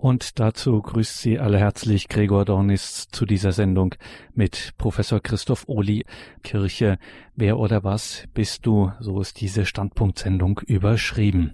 Und dazu grüßt Sie alle herzlich Gregor Dornis zu dieser Sendung mit Professor Christoph Ohli. Kirche, wer oder was bist du? So ist diese Standpunktsendung überschrieben.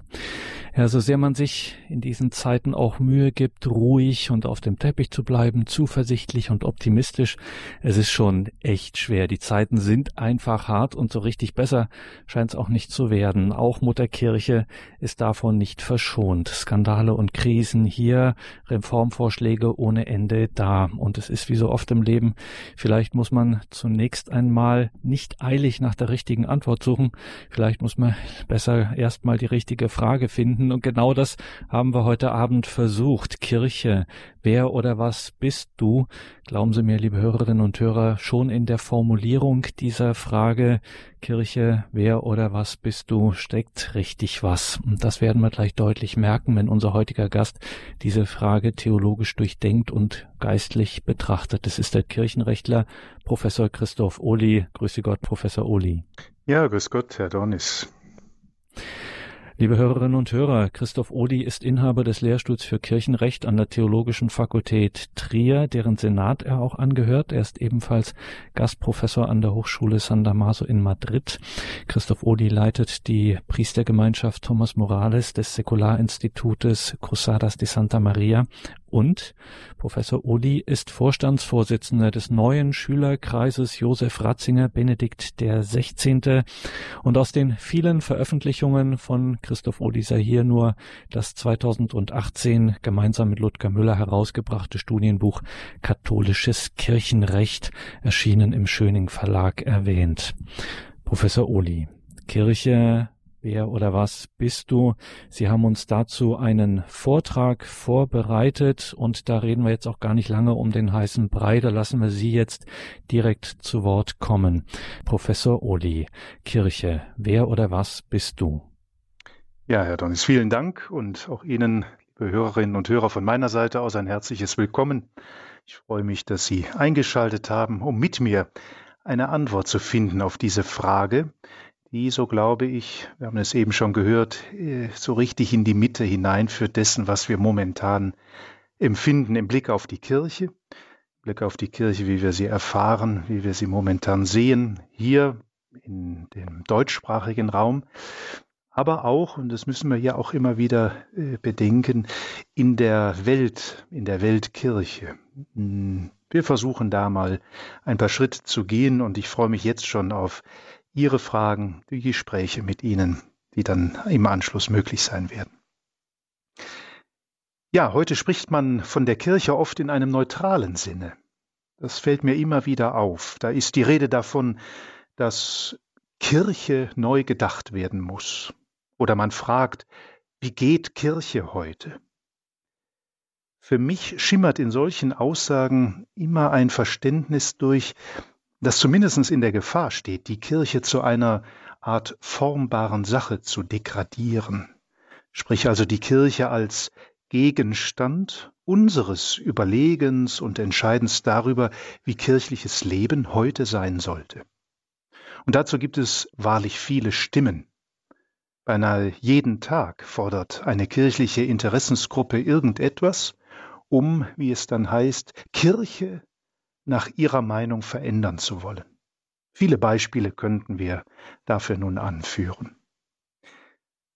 Ja, so sehr man sich in diesen Zeiten auch Mühe gibt, ruhig und auf dem Teppich zu bleiben, zuversichtlich und optimistisch, es ist schon echt schwer. Die Zeiten sind einfach hart und so richtig besser scheint es auch nicht zu werden. Auch Mutterkirche ist davon nicht verschont. Skandale und Krisen hier, Reformvorschläge ohne Ende da. Und es ist wie so oft im Leben, vielleicht muss man zunächst einmal nicht eilig nach der richtigen Antwort suchen. Vielleicht muss man besser erstmal die richtige Frage finden finden. Und genau das haben wir heute Abend versucht. Kirche, wer oder was bist du? Glauben Sie mir, liebe Hörerinnen und Hörer, schon in der Formulierung dieser Frage, Kirche, wer oder was bist du, steckt richtig was. Und das werden wir gleich deutlich merken, wenn unser heutiger Gast diese Frage theologisch durchdenkt und geistlich betrachtet. Das ist der Kirchenrechtler Professor Christoph Ohli. Grüße Gott, Professor Ohli. Ja, grüß Gott, Herr Dornis. Liebe Hörerinnen und Hörer, Christoph Odi ist Inhaber des Lehrstuhls für Kirchenrecht an der Theologischen Fakultät Trier, deren Senat er auch angehört. Er ist ebenfalls Gastprofessor an der Hochschule San Damaso in Madrid. Christoph Odi leitet die Priestergemeinschaft Thomas Morales des Säkularinstitutes Cruzadas de Santa Maria und Professor Uli ist Vorstandsvorsitzender des neuen Schülerkreises Josef Ratzinger Benedikt der 16. Und aus den vielen Veröffentlichungen von Christoph Uli sei hier nur das 2018 gemeinsam mit Ludger Müller herausgebrachte Studienbuch Katholisches Kirchenrecht erschienen im Schöning Verlag erwähnt. Professor Uli, Kirche Wer oder was bist du? Sie haben uns dazu einen Vortrag vorbereitet und da reden wir jetzt auch gar nicht lange um den heißen Brei. Da lassen wir Sie jetzt direkt zu Wort kommen. Professor Oli, Kirche, wer oder was bist du? Ja, Herr Donis, vielen Dank und auch Ihnen, liebe Hörerinnen und Hörer von meiner Seite aus ein herzliches Willkommen. Ich freue mich, dass Sie eingeschaltet haben, um mit mir eine Antwort zu finden auf diese Frage, die, so glaube ich, wir haben es eben schon gehört, äh, so richtig in die Mitte hineinführt dessen, was wir momentan empfinden im Blick auf die Kirche, im Blick auf die Kirche, wie wir sie erfahren, wie wir sie momentan sehen, hier in dem deutschsprachigen Raum, aber auch, und das müssen wir ja auch immer wieder äh, bedenken, in der Welt, in der Weltkirche. Hm, wir versuchen da mal ein paar Schritte zu gehen und ich freue mich jetzt schon auf Ihre Fragen, die Gespräche mit Ihnen, die dann im Anschluss möglich sein werden. Ja, heute spricht man von der Kirche oft in einem neutralen Sinne. Das fällt mir immer wieder auf. Da ist die Rede davon, dass Kirche neu gedacht werden muss. Oder man fragt, wie geht Kirche heute? Für mich schimmert in solchen Aussagen immer ein Verständnis durch, das zumindest in der Gefahr steht, die Kirche zu einer Art formbaren Sache zu degradieren, sprich also die Kirche als Gegenstand unseres Überlegens und Entscheidens darüber, wie kirchliches Leben heute sein sollte. Und dazu gibt es wahrlich viele Stimmen. Beinahe jeden Tag fordert eine kirchliche Interessensgruppe irgendetwas, um, wie es dann heißt, Kirche nach ihrer Meinung verändern zu wollen. Viele Beispiele könnten wir dafür nun anführen.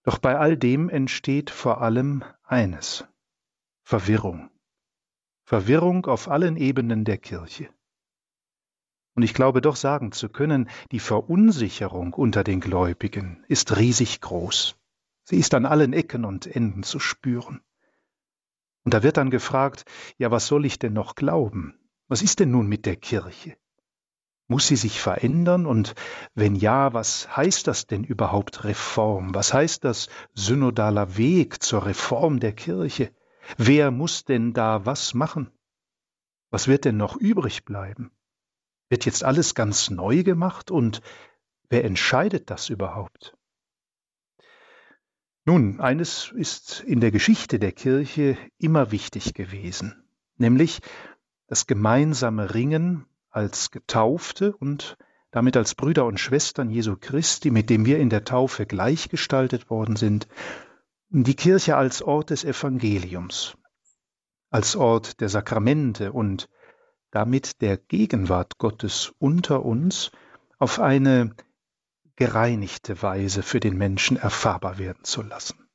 Doch bei all dem entsteht vor allem eines Verwirrung. Verwirrung auf allen Ebenen der Kirche. Und ich glaube doch sagen zu können, die Verunsicherung unter den Gläubigen ist riesig groß. Sie ist an allen Ecken und Enden zu spüren. Und da wird dann gefragt, ja, was soll ich denn noch glauben? Was ist denn nun mit der Kirche? Muss sie sich verändern? Und wenn ja, was heißt das denn überhaupt Reform? Was heißt das synodaler Weg zur Reform der Kirche? Wer muss denn da was machen? Was wird denn noch übrig bleiben? Wird jetzt alles ganz neu gemacht und wer entscheidet das überhaupt? Nun, eines ist in der Geschichte der Kirche immer wichtig gewesen, nämlich das gemeinsame Ringen als Getaufte und damit als Brüder und Schwestern Jesu Christi, mit dem wir in der Taufe gleichgestaltet worden sind, die Kirche als Ort des Evangeliums. als Ort der Sakramente und damit der Gegenwart Gottes unter uns auf eine gereinigte Weise für den Menschen erfahrbar werden zu lassen.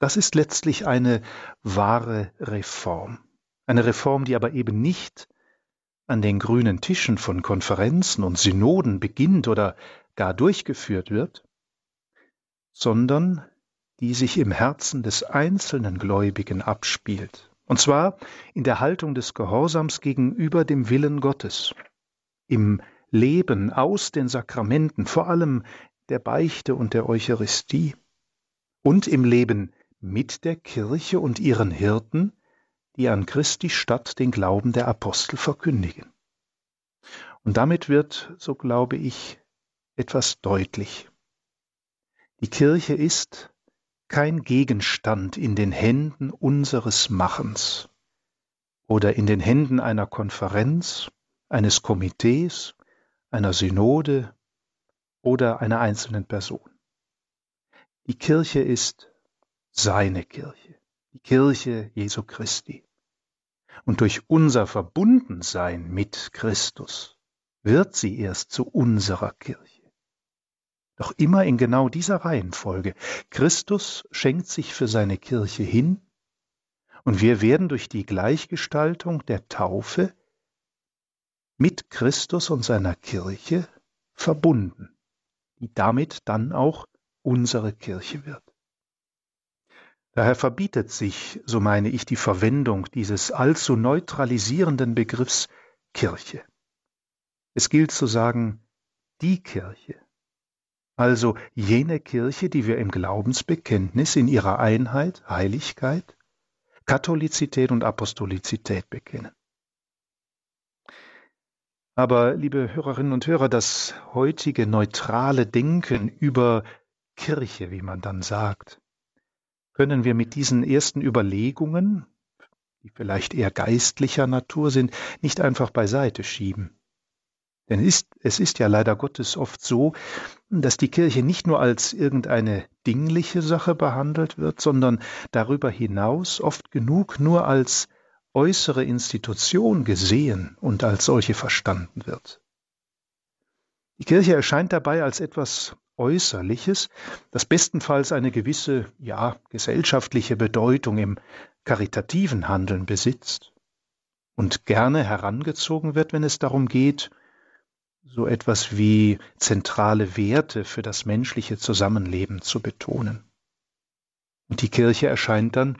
Das ist letztlich eine wahre Reform. Eine Reform, die aber eben nicht an den grünen Tischen von Konferenzen und Synoden beginnt oder gar durchgeführt wird, sondern die sich im Herzen des einzelnen Gläubigen abspielt, und zwar in der Haltung des Gehorsams gegenüber dem Willen Gottes, im Leben aus den Sakramenten, vor allem der Beichte und der Eucharistie, und im Leben mit der Kirche und ihren Hirten, die an Christi Stadt den Glauben der Apostel verkündigen. Und damit wird, so glaube ich, etwas deutlich. Die Kirche ist kein Gegenstand in den Händen unseres Machens oder in den Händen einer Konferenz, eines Komitees, einer Synode oder einer einzelnen Person. Die Kirche ist seine Kirche, die Kirche Jesu Christi. Und durch unser Verbundensein mit Christus wird sie erst zu unserer Kirche. Doch immer in genau dieser Reihenfolge. Christus schenkt sich für seine Kirche hin und wir werden durch die Gleichgestaltung der Taufe mit Christus und seiner Kirche verbunden, die damit dann auch unsere Kirche wird. Daher verbietet sich, so meine ich, die Verwendung dieses allzu neutralisierenden Begriffs Kirche. Es gilt zu sagen, die Kirche, also jene Kirche, die wir im Glaubensbekenntnis in ihrer Einheit, Heiligkeit, Katholizität und Apostolizität bekennen. Aber, liebe Hörerinnen und Hörer, das heutige neutrale Denken über Kirche, wie man dann sagt, können wir mit diesen ersten Überlegungen, die vielleicht eher geistlicher Natur sind, nicht einfach beiseite schieben. Denn ist, es ist ja leider Gottes oft so, dass die Kirche nicht nur als irgendeine dingliche Sache behandelt wird, sondern darüber hinaus oft genug nur als äußere Institution gesehen und als solche verstanden wird. Die Kirche erscheint dabei als etwas Äußerliches, das bestenfalls eine gewisse, ja, gesellschaftliche Bedeutung im karitativen Handeln besitzt und gerne herangezogen wird, wenn es darum geht, so etwas wie zentrale Werte für das menschliche Zusammenleben zu betonen. Und die Kirche erscheint dann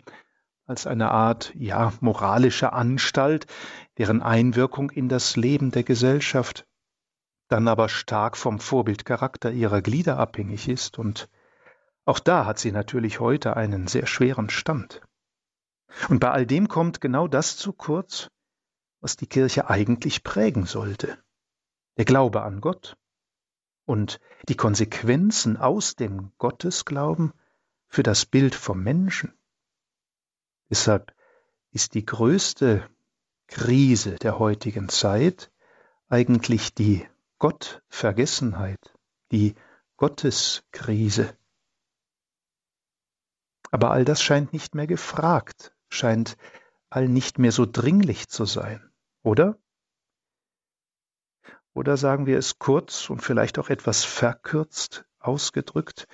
als eine Art, ja, moralische Anstalt, deren Einwirkung in das Leben der Gesellschaft dann aber stark vom Vorbildcharakter ihrer Glieder abhängig ist, und auch da hat sie natürlich heute einen sehr schweren Stand. Und bei all dem kommt genau das zu kurz, was die Kirche eigentlich prägen sollte. Der Glaube an Gott und die Konsequenzen aus dem Gottesglauben für das Bild vom Menschen. Deshalb ist die größte Krise der heutigen Zeit eigentlich die Gottvergessenheit, die Gotteskrise. Aber all das scheint nicht mehr gefragt, scheint all nicht mehr so dringlich zu sein, oder? Oder sagen wir es kurz und vielleicht auch etwas verkürzt ausgedrückt,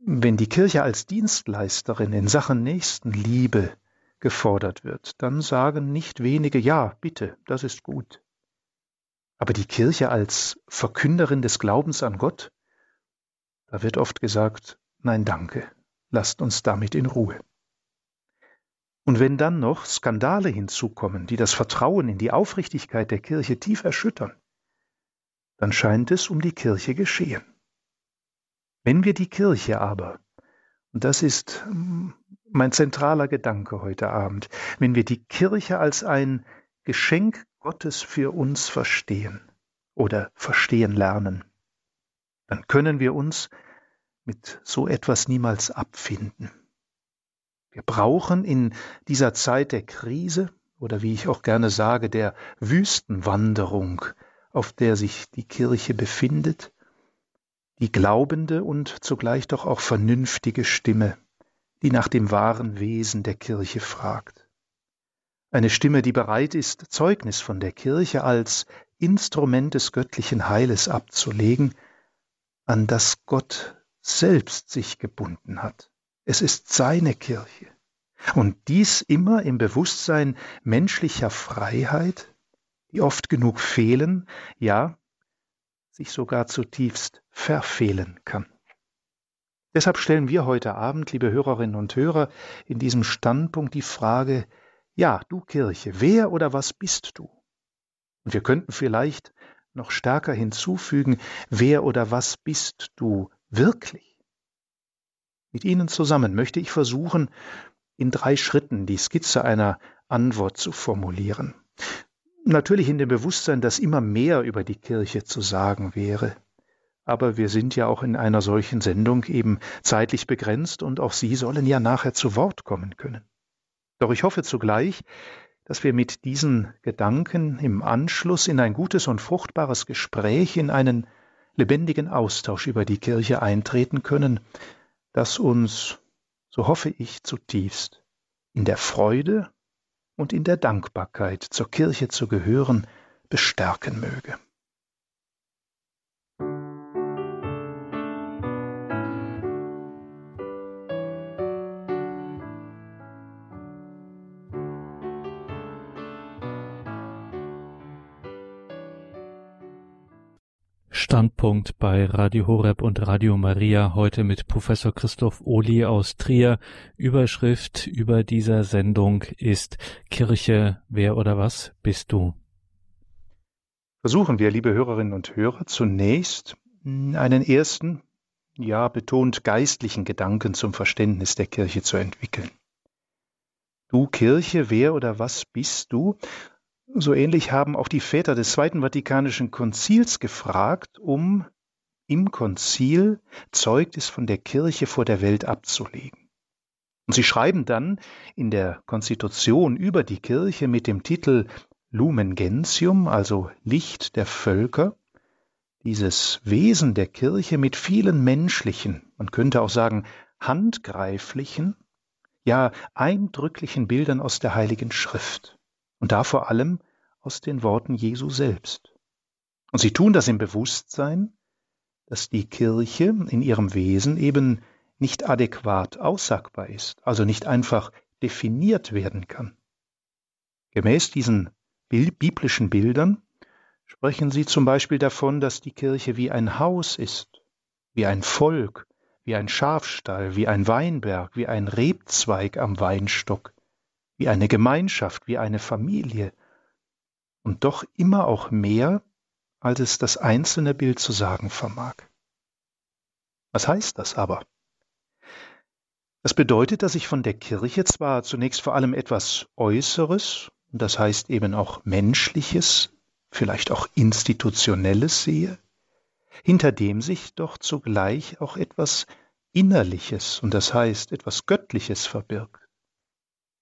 wenn die Kirche als Dienstleisterin in Sachen Nächstenliebe gefordert wird, dann sagen nicht wenige Ja, bitte, das ist gut. Aber die Kirche als Verkünderin des Glaubens an Gott, da wird oft gesagt, nein danke, lasst uns damit in Ruhe. Und wenn dann noch Skandale hinzukommen, die das Vertrauen in die Aufrichtigkeit der Kirche tief erschüttern, dann scheint es um die Kirche geschehen. Wenn wir die Kirche aber, und das ist hm, mein zentraler Gedanke heute Abend, wenn wir die Kirche als ein Geschenk Gottes für uns verstehen oder verstehen lernen, dann können wir uns mit so etwas niemals abfinden. Wir brauchen in dieser Zeit der Krise oder wie ich auch gerne sage, der Wüstenwanderung, auf der sich die Kirche befindet, die glaubende und zugleich doch auch vernünftige Stimme, die nach dem wahren Wesen der Kirche fragt. Eine Stimme, die bereit ist, Zeugnis von der Kirche als Instrument des göttlichen Heiles abzulegen, an das Gott selbst sich gebunden hat. Es ist seine Kirche. Und dies immer im Bewusstsein menschlicher Freiheit, die oft genug fehlen, ja, sich sogar zutiefst verfehlen kann. Deshalb stellen wir heute Abend, liebe Hörerinnen und Hörer, in diesem Standpunkt die Frage, ja, du Kirche, wer oder was bist du? Und wir könnten vielleicht noch stärker hinzufügen, wer oder was bist du wirklich? Mit Ihnen zusammen möchte ich versuchen, in drei Schritten die Skizze einer Antwort zu formulieren. Natürlich in dem Bewusstsein, dass immer mehr über die Kirche zu sagen wäre. Aber wir sind ja auch in einer solchen Sendung eben zeitlich begrenzt und auch Sie sollen ja nachher zu Wort kommen können. Doch ich hoffe zugleich, dass wir mit diesen Gedanken im Anschluss in ein gutes und fruchtbares Gespräch, in einen lebendigen Austausch über die Kirche eintreten können, das uns, so hoffe ich zutiefst, in der Freude und in der Dankbarkeit zur Kirche zu gehören, bestärken möge. Standpunkt bei Radio Horeb und Radio Maria heute mit Professor Christoph Ohli aus Trier. Überschrift über dieser Sendung ist Kirche, wer oder was bist du? Versuchen wir, liebe Hörerinnen und Hörer, zunächst einen ersten, ja betont geistlichen Gedanken zum Verständnis der Kirche zu entwickeln. Du Kirche, wer oder was bist du? So ähnlich haben auch die Väter des Zweiten Vatikanischen Konzils gefragt, um im Konzil Zeugnis von der Kirche vor der Welt abzulegen. Und sie schreiben dann in der Konstitution über die Kirche mit dem Titel Lumen Gentium, also Licht der Völker, dieses Wesen der Kirche mit vielen menschlichen, man könnte auch sagen handgreiflichen, ja eindrücklichen Bildern aus der Heiligen Schrift und da vor allem aus den Worten Jesu selbst. Und sie tun das im Bewusstsein, dass die Kirche in ihrem Wesen eben nicht adäquat aussagbar ist, also nicht einfach definiert werden kann. Gemäß diesen biblischen Bildern sprechen sie zum Beispiel davon, dass die Kirche wie ein Haus ist, wie ein Volk, wie ein Schafstall, wie ein Weinberg, wie ein Rebzweig am Weinstock, wie eine Gemeinschaft, wie eine Familie, und doch immer auch mehr, als es das einzelne Bild zu sagen vermag. Was heißt das aber? Das bedeutet, dass ich von der Kirche zwar zunächst vor allem etwas Äußeres, das heißt eben auch Menschliches, vielleicht auch Institutionelles sehe, hinter dem sich doch zugleich auch etwas Innerliches und das heißt etwas Göttliches verbirgt.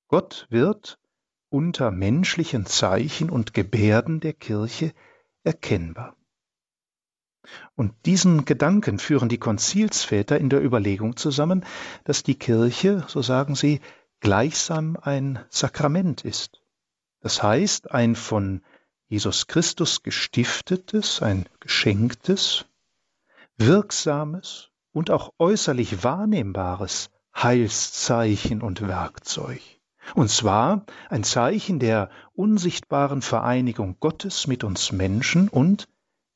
Gott wird unter menschlichen Zeichen und Gebärden der Kirche erkennbar. Und diesen Gedanken führen die Konzilsväter in der Überlegung zusammen, dass die Kirche, so sagen sie, gleichsam ein Sakrament ist. Das heißt, ein von Jesus Christus gestiftetes, ein geschenktes, wirksames und auch äußerlich wahrnehmbares Heilszeichen und Werkzeug. Und zwar ein Zeichen der unsichtbaren Vereinigung Gottes mit uns Menschen und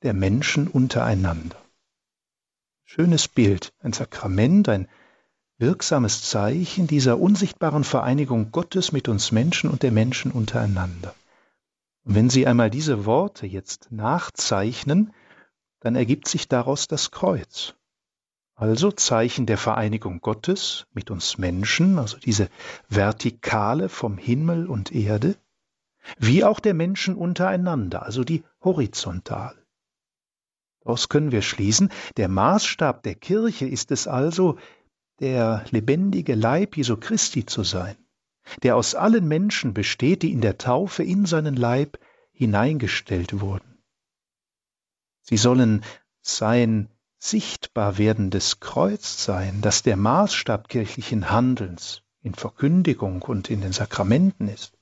der Menschen untereinander. Schönes Bild, ein Sakrament, ein wirksames Zeichen dieser unsichtbaren Vereinigung Gottes mit uns Menschen und der Menschen untereinander. Und wenn Sie einmal diese Worte jetzt nachzeichnen, dann ergibt sich daraus das Kreuz. Also Zeichen der Vereinigung Gottes mit uns Menschen, also diese Vertikale vom Himmel und Erde, wie auch der Menschen untereinander, also die Horizontal. Daraus können wir schließen, der Maßstab der Kirche ist es also, der lebendige Leib Jesu Christi zu sein, der aus allen Menschen besteht, die in der Taufe in seinen Leib hineingestellt wurden. Sie sollen sein sichtbar werdendes Kreuz sein, das der Maßstab kirchlichen Handelns in Verkündigung und in den Sakramenten ist.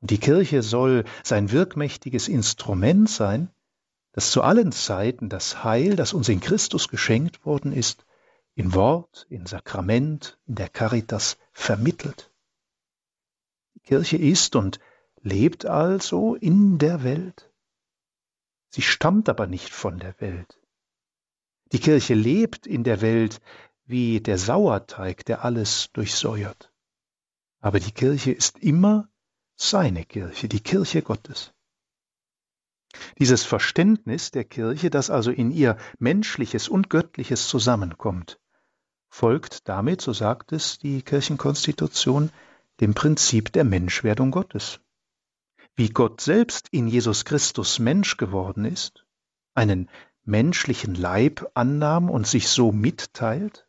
Die Kirche soll sein wirkmächtiges Instrument sein, das zu allen Zeiten das Heil, das uns in Christus geschenkt worden ist, in Wort, in Sakrament, in der Caritas vermittelt. Die Kirche ist und lebt also in der Welt. Sie stammt aber nicht von der Welt. Die Kirche lebt in der Welt wie der Sauerteig, der alles durchsäuert. Aber die Kirche ist immer seine Kirche, die Kirche Gottes. Dieses Verständnis der Kirche, das also in ihr Menschliches und Göttliches zusammenkommt, folgt damit, so sagt es die Kirchenkonstitution, dem Prinzip der Menschwerdung Gottes. Wie Gott selbst in Jesus Christus Mensch geworden ist, einen menschlichen Leib annahm und sich so mitteilt,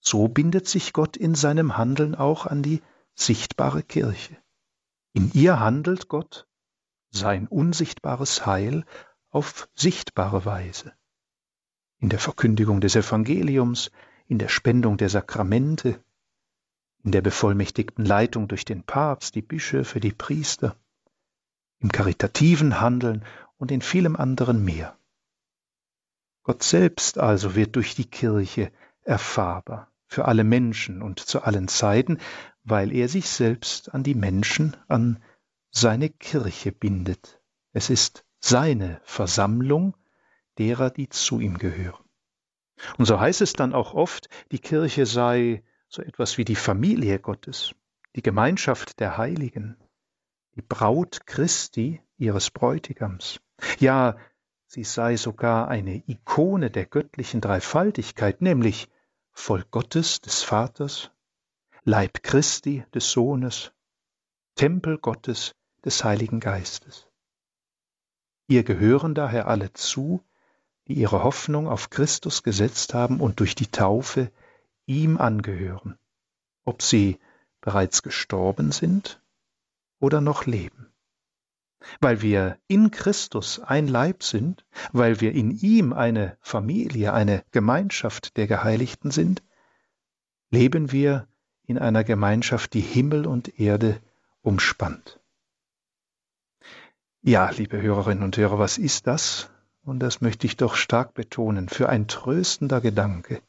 so bindet sich Gott in seinem Handeln auch an die sichtbare Kirche. In ihr handelt Gott sein unsichtbares Heil auf sichtbare Weise. In der Verkündigung des Evangeliums, in der Spendung der Sakramente, in der bevollmächtigten Leitung durch den Papst, die Bischöfe, die Priester, im karitativen Handeln und in vielem anderen mehr. Gott selbst also wird durch die Kirche erfahrbar für alle Menschen und zu allen Zeiten, weil er sich selbst an die Menschen, an seine Kirche bindet. Es ist seine Versammlung derer, die zu ihm gehören. Und so heißt es dann auch oft, die Kirche sei so etwas wie die Familie Gottes, die Gemeinschaft der Heiligen, die Braut Christi, ihres Bräutigams. Ja, sie sei sogar eine Ikone der göttlichen Dreifaltigkeit, nämlich Volk Gottes des Vaters, Leib Christi des Sohnes, Tempel Gottes des Heiligen Geistes. Ihr gehören daher alle zu, die ihre Hoffnung auf Christus gesetzt haben und durch die Taufe ihm angehören, ob sie bereits gestorben sind oder noch leben. Weil wir in Christus ein Leib sind, weil wir in ihm eine Familie, eine Gemeinschaft der Geheiligten sind, leben wir in einer Gemeinschaft, die Himmel und Erde umspannt. Ja, liebe Hörerinnen und Hörer, was ist das? Und das möchte ich doch stark betonen, für ein tröstender Gedanke,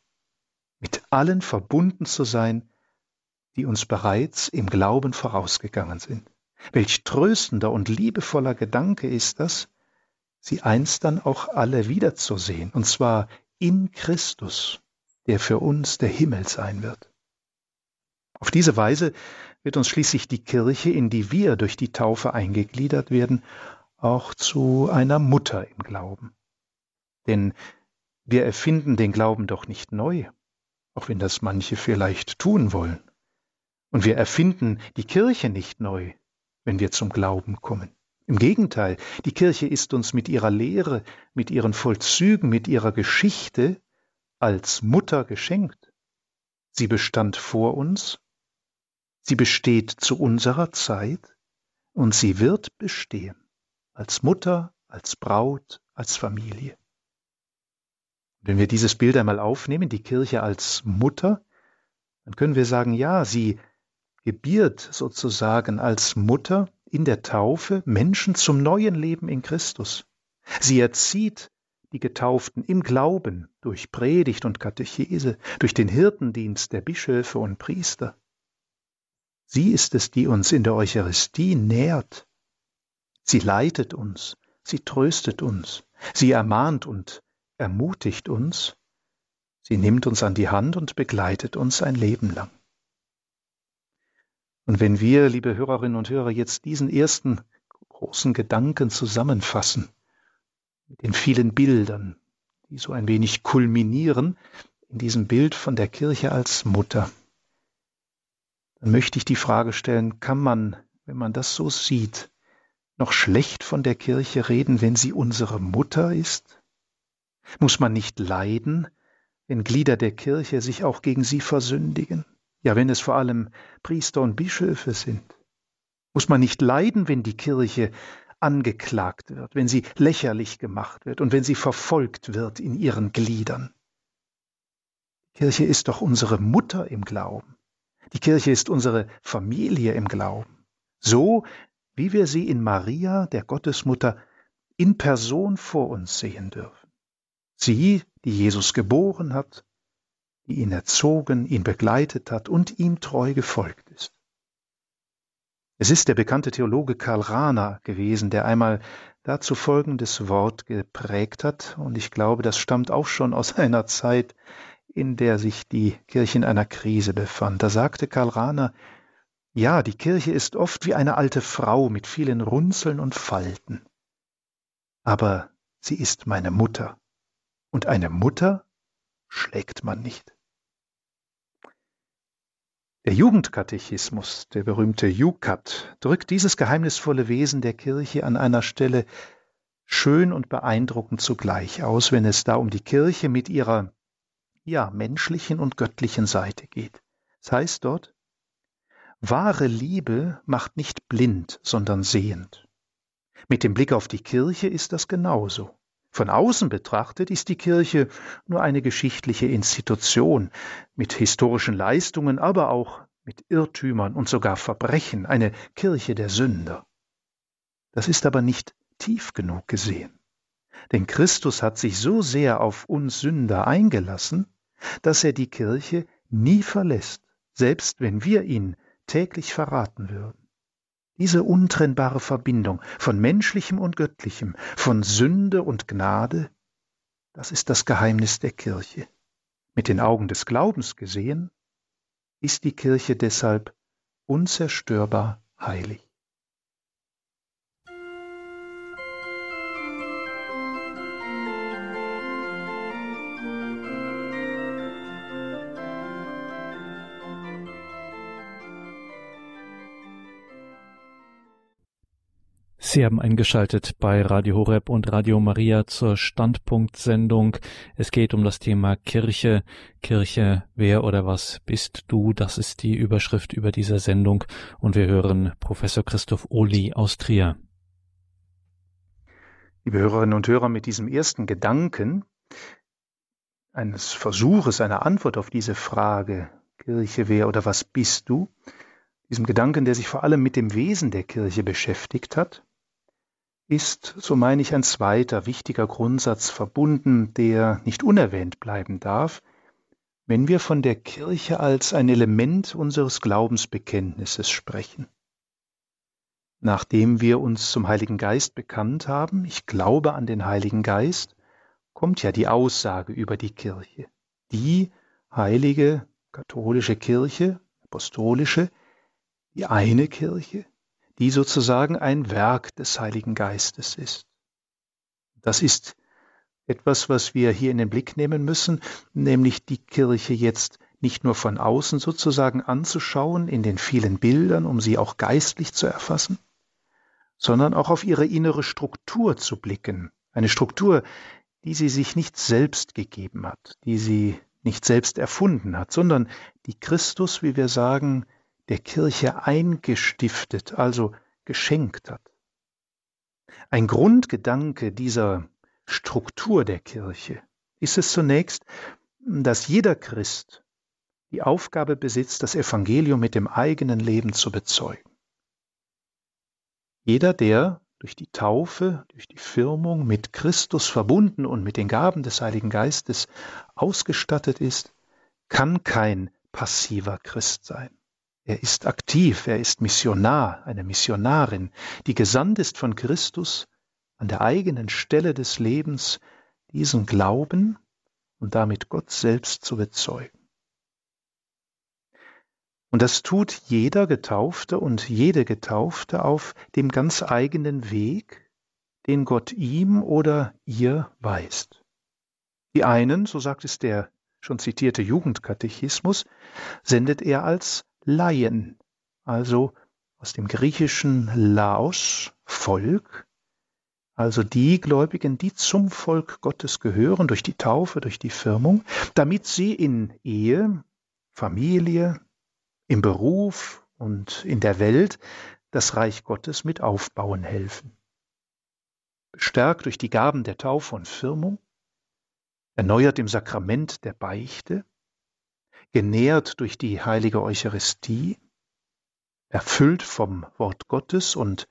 mit allen verbunden zu sein, die uns bereits im Glauben vorausgegangen sind. Welch tröstender und liebevoller Gedanke ist das, sie einst dann auch alle wiederzusehen, und zwar in Christus, der für uns der Himmel sein wird. Auf diese Weise wird uns schließlich die Kirche, in die wir durch die Taufe eingegliedert werden, auch zu einer Mutter im Glauben. Denn wir erfinden den Glauben doch nicht neu, auch wenn das manche vielleicht tun wollen. Und wir erfinden die Kirche nicht neu, wenn wir zum Glauben kommen. Im Gegenteil, die Kirche ist uns mit ihrer Lehre, mit ihren Vollzügen, mit ihrer Geschichte als Mutter geschenkt. Sie bestand vor uns Sie besteht zu unserer Zeit und sie wird bestehen als Mutter, als Braut, als Familie. Wenn wir dieses Bild einmal aufnehmen, die Kirche als Mutter, dann können wir sagen, ja, sie gebiert sozusagen als Mutter in der Taufe Menschen zum neuen Leben in Christus. Sie erzieht die Getauften im Glauben durch Predigt und Katechese, durch den Hirtendienst der Bischöfe und Priester. Sie ist es, die uns in der Eucharistie nährt. Sie leitet uns, sie tröstet uns, sie ermahnt und ermutigt uns, sie nimmt uns an die Hand und begleitet uns ein Leben lang. Und wenn wir, liebe Hörerinnen und Hörer, jetzt diesen ersten großen Gedanken zusammenfassen, mit den vielen Bildern, die so ein wenig kulminieren in diesem Bild von der Kirche als Mutter, dann möchte ich die Frage stellen, kann man, wenn man das so sieht, noch schlecht von der Kirche reden, wenn sie unsere Mutter ist? Muss man nicht leiden, wenn Glieder der Kirche sich auch gegen sie versündigen? Ja, wenn es vor allem Priester und Bischöfe sind. Muss man nicht leiden, wenn die Kirche angeklagt wird, wenn sie lächerlich gemacht wird und wenn sie verfolgt wird in ihren Gliedern? Die Kirche ist doch unsere Mutter im Glauben. Die Kirche ist unsere Familie im Glauben. So wie wir sie in Maria, der Gottesmutter, in Person vor uns sehen dürfen. Sie, die Jesus geboren hat, die ihn erzogen, ihn begleitet hat und ihm treu gefolgt ist. Es ist der bekannte Theologe Karl Rahner gewesen, der einmal dazu folgendes Wort geprägt hat, und ich glaube, das stammt auch schon aus einer Zeit, in der sich die Kirche in einer Krise befand. Da sagte Karl Rahner, ja, die Kirche ist oft wie eine alte Frau mit vielen Runzeln und Falten. Aber sie ist meine Mutter. Und eine Mutter schlägt man nicht. Der Jugendkatechismus, der berühmte Jukat, drückt dieses geheimnisvolle Wesen der Kirche an einer Stelle schön und beeindruckend zugleich aus, wenn es da um die Kirche mit ihrer ja menschlichen und göttlichen Seite geht. Es heißt dort, wahre Liebe macht nicht blind, sondern sehend. Mit dem Blick auf die Kirche ist das genauso. Von außen betrachtet ist die Kirche nur eine geschichtliche Institution mit historischen Leistungen, aber auch mit Irrtümern und sogar Verbrechen, eine Kirche der Sünder. Das ist aber nicht tief genug gesehen. Denn Christus hat sich so sehr auf uns Sünder eingelassen, dass er die Kirche nie verlässt, selbst wenn wir ihn täglich verraten würden. Diese untrennbare Verbindung von menschlichem und göttlichem, von Sünde und Gnade, das ist das Geheimnis der Kirche. Mit den Augen des Glaubens gesehen, ist die Kirche deshalb unzerstörbar heilig. Sie haben eingeschaltet bei Radio Horeb und Radio Maria zur Standpunktsendung. Es geht um das Thema Kirche. Kirche, wer oder was bist du? Das ist die Überschrift über dieser Sendung und wir hören Professor Christoph Ohli aus Trier. Liebe Hörerinnen und Hörer, mit diesem ersten Gedanken eines Versuches einer Antwort auf diese Frage, Kirche, wer oder was bist du? Diesem Gedanken, der sich vor allem mit dem Wesen der Kirche beschäftigt hat, ist, so meine ich, ein zweiter wichtiger Grundsatz verbunden, der nicht unerwähnt bleiben darf, wenn wir von der Kirche als ein Element unseres Glaubensbekenntnisses sprechen. Nachdem wir uns zum Heiligen Geist bekannt haben, ich glaube an den Heiligen Geist, kommt ja die Aussage über die Kirche. Die heilige katholische Kirche, apostolische, die eine Kirche, die sozusagen ein Werk des Heiligen Geistes ist. Das ist etwas, was wir hier in den Blick nehmen müssen, nämlich die Kirche jetzt nicht nur von außen sozusagen anzuschauen, in den vielen Bildern, um sie auch geistlich zu erfassen, sondern auch auf ihre innere Struktur zu blicken. Eine Struktur, die sie sich nicht selbst gegeben hat, die sie nicht selbst erfunden hat, sondern die Christus, wie wir sagen, der Kirche eingestiftet, also geschenkt hat. Ein Grundgedanke dieser Struktur der Kirche ist es zunächst, dass jeder Christ die Aufgabe besitzt, das Evangelium mit dem eigenen Leben zu bezeugen. Jeder, der durch die Taufe, durch die Firmung mit Christus verbunden und mit den Gaben des Heiligen Geistes ausgestattet ist, kann kein passiver Christ sein. Er ist aktiv, er ist Missionar, eine Missionarin, die gesandt ist von Christus, an der eigenen Stelle des Lebens diesen Glauben und damit Gott selbst zu bezeugen. Und das tut jeder Getaufte und jede Getaufte auf dem ganz eigenen Weg, den Gott ihm oder ihr weist. Die einen, so sagt es der schon zitierte Jugendkatechismus, sendet er als Laien, also aus dem griechischen Laos, Volk, also die Gläubigen, die zum Volk Gottes gehören, durch die Taufe, durch die Firmung, damit sie in Ehe, Familie, im Beruf und in der Welt das Reich Gottes mit aufbauen helfen. Bestärkt durch die Gaben der Taufe und Firmung, erneuert im Sakrament der Beichte, genährt durch die heilige Eucharistie, erfüllt vom Wort Gottes und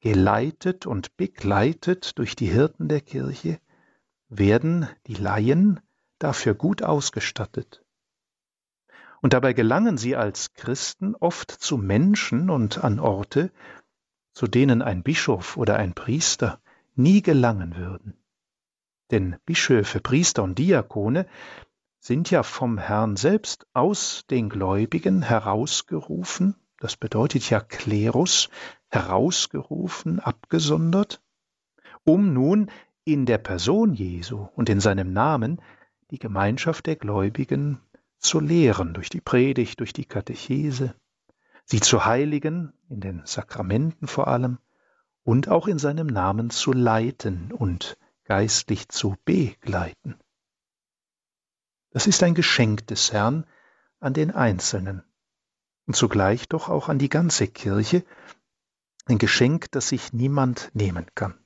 geleitet und begleitet durch die Hirten der Kirche, werden die Laien dafür gut ausgestattet. Und dabei gelangen sie als Christen oft zu Menschen und an Orte, zu denen ein Bischof oder ein Priester nie gelangen würden. Denn Bischöfe, Priester und Diakone sind ja vom Herrn selbst aus den Gläubigen herausgerufen, das bedeutet ja Klerus, herausgerufen, abgesondert, um nun in der Person Jesu und in seinem Namen die Gemeinschaft der Gläubigen zu lehren, durch die Predigt, durch die Katechese, sie zu heiligen, in den Sakramenten vor allem, und auch in seinem Namen zu leiten und geistlich zu begleiten. Das ist ein Geschenk des Herrn an den Einzelnen und zugleich doch auch an die ganze Kirche, ein Geschenk, das sich niemand nehmen kann.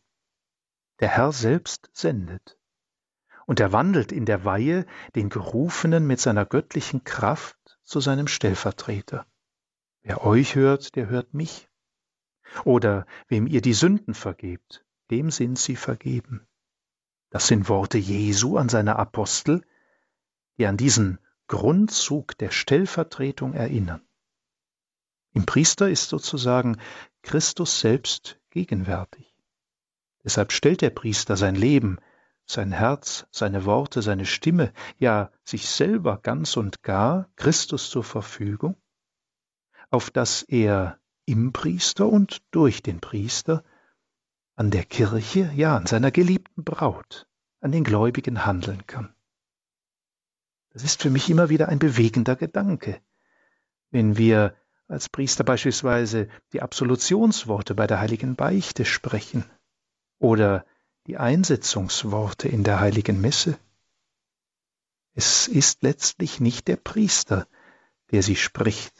Der Herr selbst sendet. Und er wandelt in der Weihe den Gerufenen mit seiner göttlichen Kraft zu seinem Stellvertreter. Wer euch hört, der hört mich. Oder wem ihr die Sünden vergebt, dem sind sie vergeben. Das sind Worte Jesu an seine Apostel, die an diesen Grundzug der Stellvertretung erinnern. Im Priester ist sozusagen Christus selbst gegenwärtig. Deshalb stellt der Priester sein Leben, sein Herz, seine Worte, seine Stimme, ja sich selber ganz und gar Christus zur Verfügung, auf dass er im Priester und durch den Priester an der Kirche, ja an seiner geliebten Braut, an den Gläubigen handeln kann. Das ist für mich immer wieder ein bewegender Gedanke, wenn wir als Priester beispielsweise die Absolutionsworte bei der heiligen Beichte sprechen oder die Einsetzungsworte in der heiligen Messe. Es ist letztlich nicht der Priester, der sie spricht.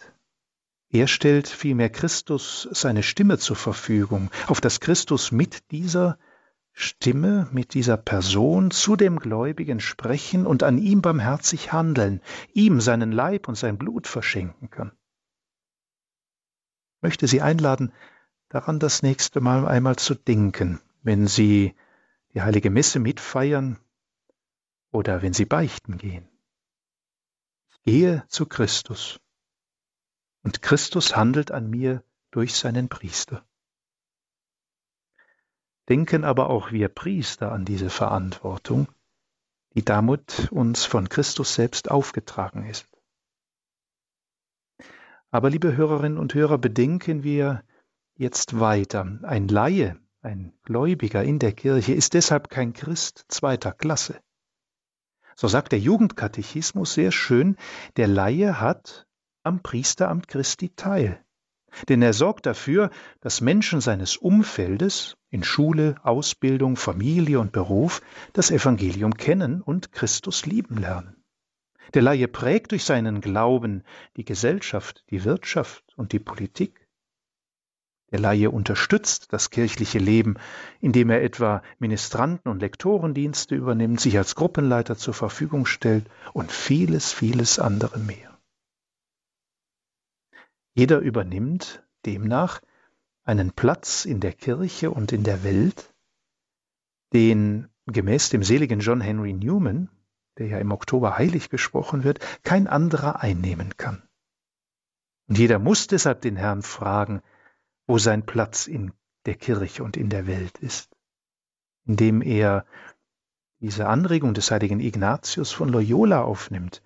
Er stellt vielmehr Christus seine Stimme zur Verfügung, auf dass Christus mit dieser Stimme, mit dieser Person zu dem Gläubigen sprechen und an ihm barmherzig handeln, ihm seinen Leib und sein Blut verschenken kann möchte Sie einladen, daran das nächste Mal einmal zu denken, wenn Sie die heilige Messe mitfeiern oder wenn Sie beichten gehen. Ich gehe zu Christus und Christus handelt an mir durch seinen Priester. Denken aber auch wir Priester an diese Verantwortung, die damit uns von Christus selbst aufgetragen ist. Aber liebe Hörerinnen und Hörer, bedenken wir jetzt weiter. Ein Laie, ein Gläubiger in der Kirche ist deshalb kein Christ zweiter Klasse. So sagt der Jugendkatechismus sehr schön, der Laie hat am Priesteramt Christi teil. Denn er sorgt dafür, dass Menschen seines Umfeldes in Schule, Ausbildung, Familie und Beruf das Evangelium kennen und Christus lieben lernen. Der Laie prägt durch seinen Glauben die Gesellschaft, die Wirtschaft und die Politik. Der Laie unterstützt das kirchliche Leben, indem er etwa Ministranten und Lektorendienste übernimmt, sich als Gruppenleiter zur Verfügung stellt und vieles, vieles andere mehr. Jeder übernimmt demnach einen Platz in der Kirche und in der Welt, den gemäß dem seligen John Henry Newman der ja im Oktober heilig gesprochen wird, kein anderer einnehmen kann. Und jeder muss deshalb den Herrn fragen, wo sein Platz in der Kirche und in der Welt ist, indem er diese Anregung des heiligen Ignatius von Loyola aufnimmt,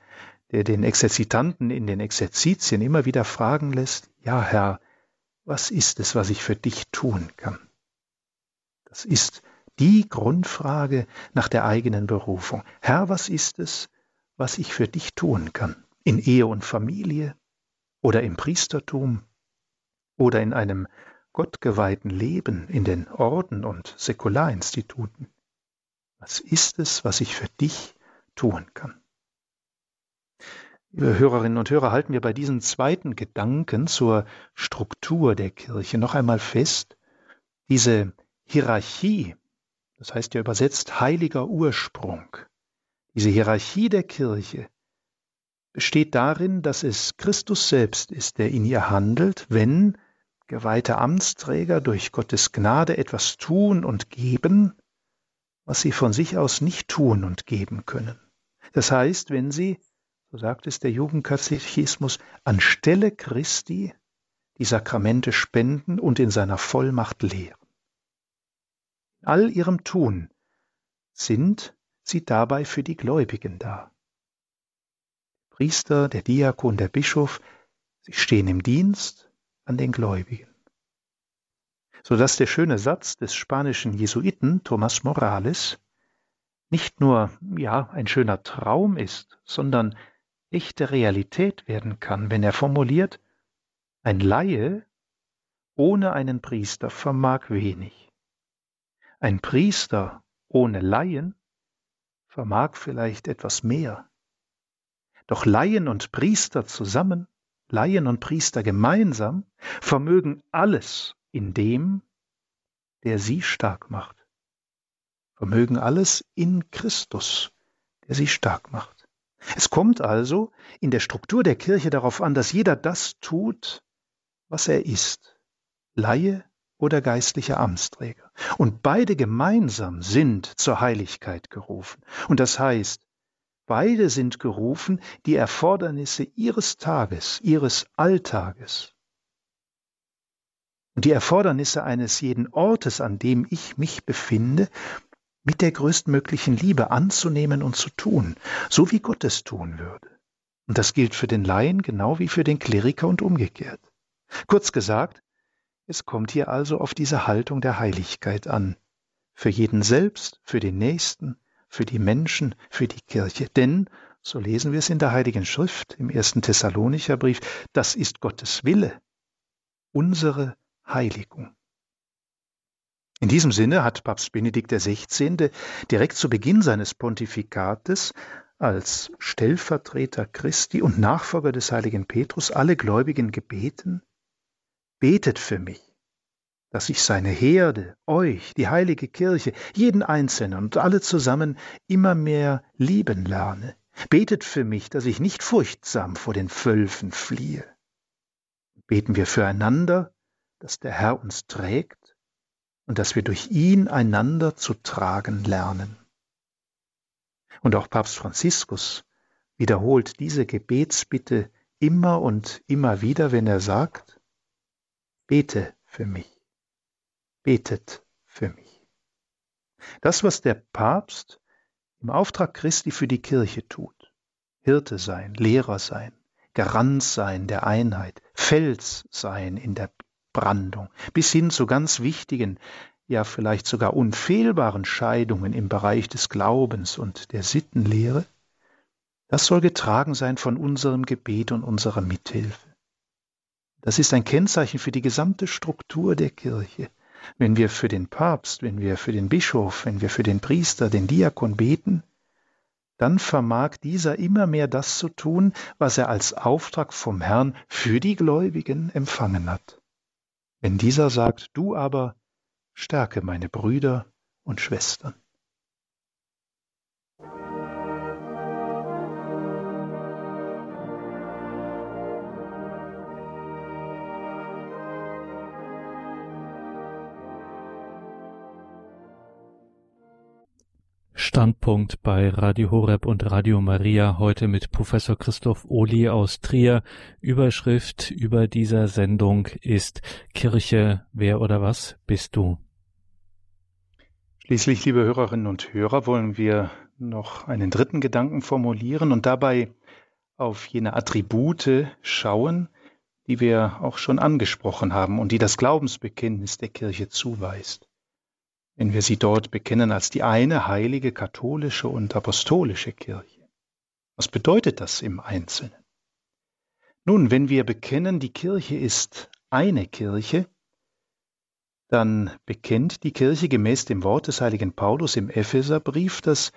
der den Exerzitanten in den Exerzitien immer wieder fragen lässt, ja Herr, was ist es, was ich für dich tun kann? Das ist die Grundfrage nach der eigenen Berufung. Herr, was ist es, was ich für dich tun kann? In Ehe und Familie oder im Priestertum oder in einem gottgeweihten Leben in den Orden und Säkularinstituten. Was ist es, was ich für dich tun kann? Hörerinnen und Hörer, halten wir bei diesen zweiten Gedanken zur Struktur der Kirche noch einmal fest, diese Hierarchie das heißt ja übersetzt heiliger Ursprung, diese Hierarchie der Kirche, besteht darin, dass es Christus selbst ist, der in ihr handelt, wenn geweihte Amtsträger durch Gottes Gnade etwas tun und geben, was sie von sich aus nicht tun und geben können. Das heißt, wenn sie, so sagt es der Jugendkatechismus, anstelle Christi die Sakramente spenden und in seiner Vollmacht lehren. In all ihrem Tun sind sie dabei für die Gläubigen da. Der Priester, der Diakon, der Bischof, sie stehen im Dienst an den Gläubigen. So dass der schöne Satz des spanischen Jesuiten Thomas Morales nicht nur ja ein schöner Traum ist, sondern echte Realität werden kann, wenn er formuliert, ein Laie ohne einen Priester vermag wenig. Ein Priester ohne Laien vermag vielleicht etwas mehr. Doch Laien und Priester zusammen, Laien und Priester gemeinsam, vermögen alles in dem, der sie stark macht. Vermögen alles in Christus, der sie stark macht. Es kommt also in der Struktur der Kirche darauf an, dass jeder das tut, was er ist, Laie oder geistlicher Amtsträger. Und beide gemeinsam sind zur Heiligkeit gerufen. Und das heißt, beide sind gerufen, die Erfordernisse ihres Tages, ihres Alltages und die Erfordernisse eines jeden Ortes, an dem ich mich befinde, mit der größtmöglichen Liebe anzunehmen und zu tun, so wie Gott es tun würde. Und das gilt für den Laien genau wie für den Kleriker und umgekehrt. Kurz gesagt, es kommt hier also auf diese Haltung der Heiligkeit an. Für jeden selbst, für den Nächsten, für die Menschen, für die Kirche. Denn, so lesen wir es in der Heiligen Schrift im ersten Thessalonicher Brief, das ist Gottes Wille, unsere Heiligung. In diesem Sinne hat Papst Benedikt XVI. direkt zu Beginn seines Pontifikates als Stellvertreter Christi und Nachfolger des heiligen Petrus alle Gläubigen gebeten, Betet für mich, dass ich seine Herde, euch, die heilige Kirche, jeden Einzelnen und alle zusammen immer mehr lieben lerne. Betet für mich, dass ich nicht furchtsam vor den Wölfen fliehe. Beten wir füreinander, dass der Herr uns trägt und dass wir durch ihn einander zu tragen lernen. Und auch Papst Franziskus wiederholt diese Gebetsbitte immer und immer wieder, wenn er sagt, Bete für mich. Betet für mich. Das, was der Papst im Auftrag Christi für die Kirche tut, Hirte sein, Lehrer sein, Garant sein der Einheit, Fels sein in der Brandung, bis hin zu ganz wichtigen, ja vielleicht sogar unfehlbaren Scheidungen im Bereich des Glaubens und der Sittenlehre, das soll getragen sein von unserem Gebet und unserer Mithilfe. Das ist ein Kennzeichen für die gesamte Struktur der Kirche. Wenn wir für den Papst, wenn wir für den Bischof, wenn wir für den Priester, den Diakon beten, dann vermag dieser immer mehr das zu tun, was er als Auftrag vom Herrn für die Gläubigen empfangen hat. Wenn dieser sagt, du aber stärke meine Brüder und Schwestern. Standpunkt bei Radio Horeb und Radio Maria heute mit Professor Christoph Ohli aus Trier. Überschrift über dieser Sendung ist Kirche, wer oder was bist du? Schließlich, liebe Hörerinnen und Hörer, wollen wir noch einen dritten Gedanken formulieren und dabei auf jene Attribute schauen, die wir auch schon angesprochen haben und die das Glaubensbekenntnis der Kirche zuweist wenn wir sie dort bekennen als die eine heilige katholische und apostolische Kirche. Was bedeutet das im Einzelnen? Nun, wenn wir bekennen, die Kirche ist eine Kirche, dann bekennt die Kirche gemäß dem Wort des heiligen Paulus im Epheserbrief, dass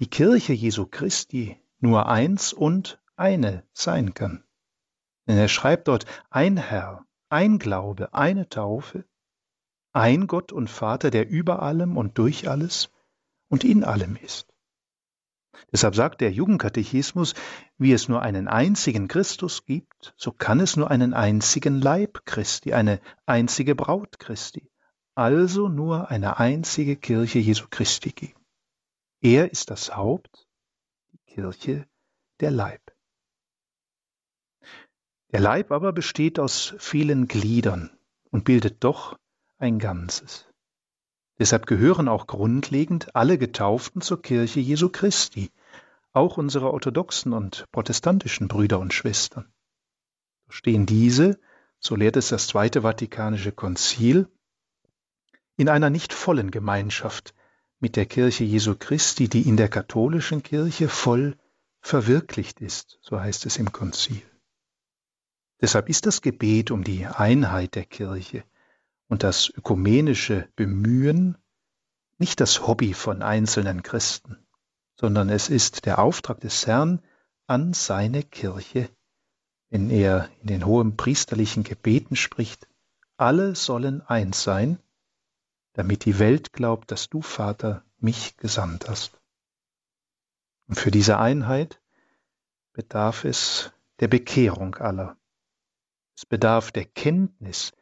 die Kirche Jesu Christi nur eins und eine sein kann. Denn er schreibt dort ein Herr, ein Glaube, eine Taufe, ein Gott und Vater, der über allem und durch alles und in allem ist. Deshalb sagt der Jugendkatechismus, wie es nur einen einzigen Christus gibt, so kann es nur einen einzigen Leib Christi, eine einzige Braut Christi, also nur eine einzige Kirche Jesu Christi geben. Er ist das Haupt, die Kirche der Leib. Der Leib aber besteht aus vielen Gliedern und bildet doch ein Ganzes. Deshalb gehören auch grundlegend alle Getauften zur Kirche Jesu Christi, auch unsere orthodoxen und protestantischen Brüder und Schwestern. So stehen diese, so lehrt es das Zweite Vatikanische Konzil, in einer nicht vollen Gemeinschaft mit der Kirche Jesu Christi, die in der katholischen Kirche voll verwirklicht ist, so heißt es im Konzil. Deshalb ist das Gebet um die Einheit der Kirche und das ökumenische Bemühen nicht das Hobby von einzelnen Christen, sondern es ist der Auftrag des Herrn an seine Kirche, wenn er in den hohen priesterlichen Gebeten spricht, alle sollen eins sein, damit die Welt glaubt, dass du, Vater, mich gesandt hast. Und für diese Einheit bedarf es der Bekehrung aller. Es bedarf der Kenntnis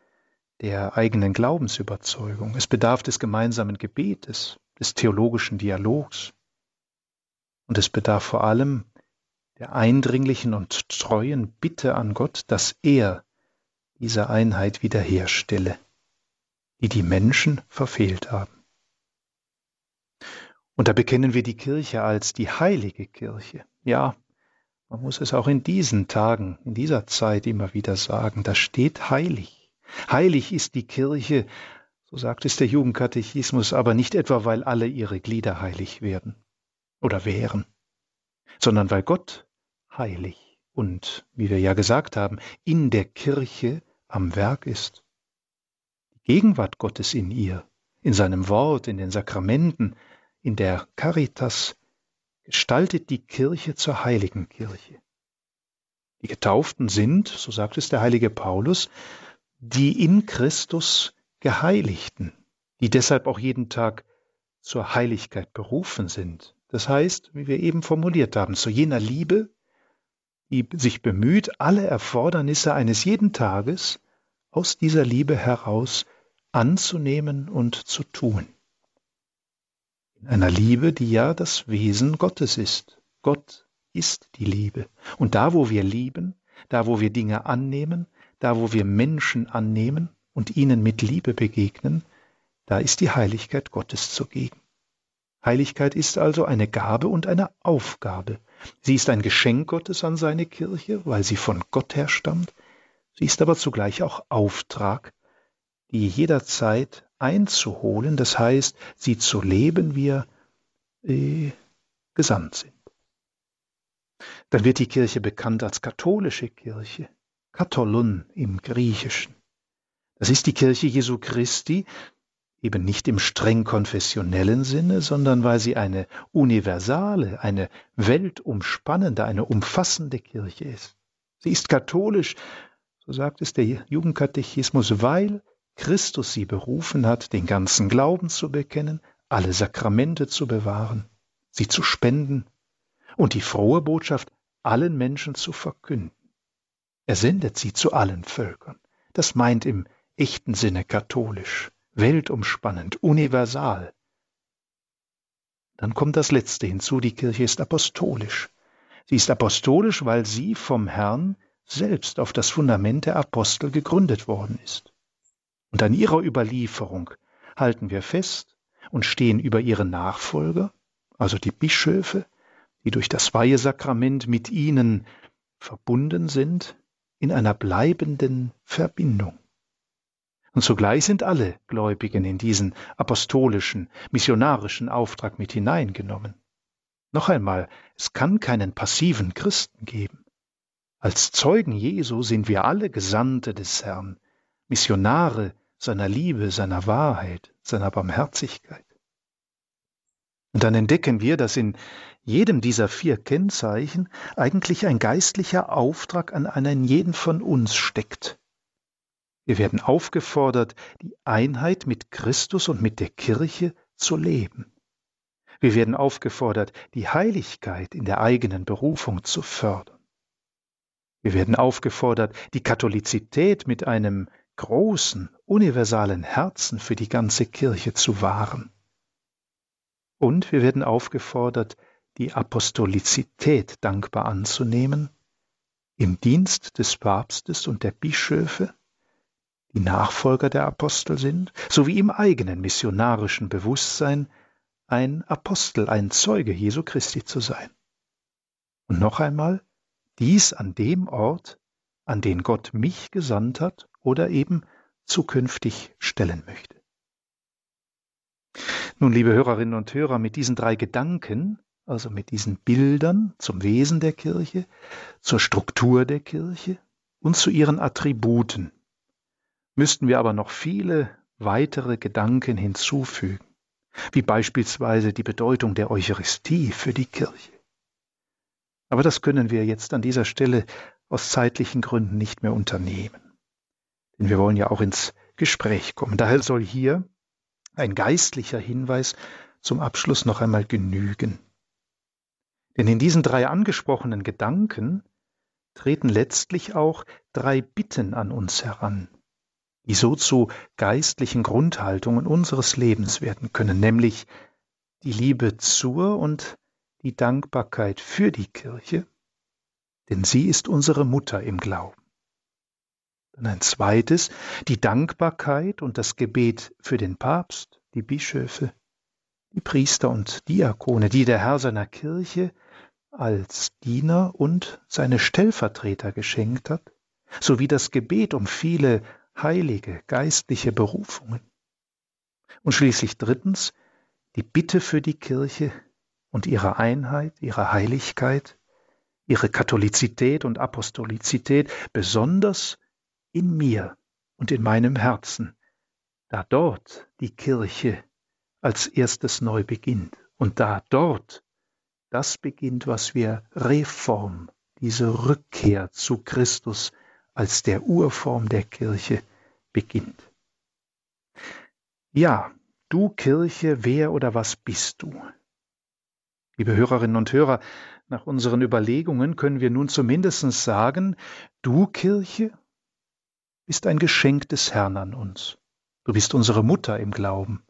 der eigenen Glaubensüberzeugung. Es bedarf des gemeinsamen Gebetes, des theologischen Dialogs. Und es bedarf vor allem der eindringlichen und treuen Bitte an Gott, dass er diese Einheit wiederherstelle, die die Menschen verfehlt haben. Und da bekennen wir die Kirche als die heilige Kirche. Ja, man muss es auch in diesen Tagen, in dieser Zeit immer wieder sagen, da steht heilig. Heilig ist die Kirche, so sagt es der Jugendkatechismus, aber nicht etwa, weil alle ihre Glieder heilig werden oder wären, sondern weil Gott heilig und, wie wir ja gesagt haben, in der Kirche am Werk ist. Die Gegenwart Gottes in ihr, in seinem Wort, in den Sakramenten, in der Caritas, gestaltet die Kirche zur heiligen Kirche. Die Getauften sind, so sagt es der heilige Paulus, die in Christus Geheiligten, die deshalb auch jeden Tag zur Heiligkeit berufen sind. Das heißt, wie wir eben formuliert haben, zu jener Liebe, die sich bemüht, alle Erfordernisse eines jeden Tages aus dieser Liebe heraus anzunehmen und zu tun. In einer Liebe, die ja das Wesen Gottes ist. Gott ist die Liebe. Und da, wo wir lieben, da, wo wir Dinge annehmen, da, wo wir Menschen annehmen und ihnen mit Liebe begegnen, da ist die Heiligkeit Gottes zugegen. Heiligkeit ist also eine Gabe und eine Aufgabe. Sie ist ein Geschenk Gottes an seine Kirche, weil sie von Gott her stammt. Sie ist aber zugleich auch Auftrag, die jederzeit einzuholen, das heißt, sie zu leben, wie wir äh, gesandt sind. Dann wird die Kirche bekannt als katholische Kirche, Katholon im Griechischen. Das ist die Kirche Jesu Christi, eben nicht im streng konfessionellen Sinne, sondern weil sie eine universale, eine weltumspannende, eine umfassende Kirche ist. Sie ist katholisch, so sagt es der Jugendkatechismus, weil Christus sie berufen hat, den ganzen Glauben zu bekennen, alle Sakramente zu bewahren, sie zu spenden und die frohe Botschaft allen Menschen zu verkünden. Er sendet sie zu allen Völkern. Das meint im echten Sinne katholisch weltumspannend, universal. Dann kommt das Letzte hinzu, die Kirche ist apostolisch. Sie ist apostolisch, weil sie vom Herrn selbst auf das Fundament der Apostel gegründet worden ist. Und an ihrer Überlieferung halten wir fest und stehen über ihre Nachfolger, also die Bischöfe, die durch das Weihesakrament mit ihnen verbunden sind, in einer bleibenden Verbindung. Und zugleich sind alle Gläubigen in diesen apostolischen, missionarischen Auftrag mit hineingenommen. Noch einmal, es kann keinen passiven Christen geben. Als Zeugen Jesu sind wir alle Gesandte des Herrn, Missionare seiner Liebe, seiner Wahrheit, seiner Barmherzigkeit. Und dann entdecken wir, dass in jedem dieser vier Kennzeichen eigentlich ein geistlicher Auftrag an einen jeden von uns steckt. Wir werden aufgefordert, die Einheit mit Christus und mit der Kirche zu leben. Wir werden aufgefordert, die Heiligkeit in der eigenen Berufung zu fördern. Wir werden aufgefordert, die Katholizität mit einem großen, universalen Herzen für die ganze Kirche zu wahren. Und wir werden aufgefordert, die Apostolizität dankbar anzunehmen, im Dienst des Papstes und der Bischöfe, die Nachfolger der Apostel sind, sowie im eigenen missionarischen Bewusstsein ein Apostel, ein Zeuge Jesu Christi zu sein. Und noch einmal, dies an dem Ort, an den Gott mich gesandt hat oder eben zukünftig stellen möchte. Nun, liebe Hörerinnen und Hörer, mit diesen drei Gedanken, also mit diesen Bildern zum Wesen der Kirche, zur Struktur der Kirche und zu ihren Attributen, müssten wir aber noch viele weitere Gedanken hinzufügen, wie beispielsweise die Bedeutung der Eucharistie für die Kirche. Aber das können wir jetzt an dieser Stelle aus zeitlichen Gründen nicht mehr unternehmen. Denn wir wollen ja auch ins Gespräch kommen. Daher soll hier ein geistlicher Hinweis zum Abschluss noch einmal genügen. Denn in diesen drei angesprochenen Gedanken treten letztlich auch drei Bitten an uns heran, die so zu geistlichen Grundhaltungen unseres Lebens werden können, nämlich die Liebe zur und die Dankbarkeit für die Kirche, denn sie ist unsere Mutter im Glauben. Dann ein zweites, die Dankbarkeit und das Gebet für den Papst, die Bischöfe, die Priester und Diakone, die der Herr seiner Kirche als Diener und seine Stellvertreter geschenkt hat, sowie das Gebet um viele heilige geistliche Berufungen. Und schließlich drittens die Bitte für die Kirche und ihre Einheit, ihre Heiligkeit, ihre Katholizität und Apostolizität, besonders in mir und in meinem Herzen, da dort die Kirche als erstes neu beginnt und da dort das beginnt, was wir Reform, diese Rückkehr zu Christus als der Urform der Kirche beginnt. Ja, du Kirche, wer oder was bist du? Liebe Hörerinnen und Hörer, nach unseren Überlegungen können wir nun zumindest sagen, du Kirche bist ein Geschenk des Herrn an uns. Du bist unsere Mutter im Glauben.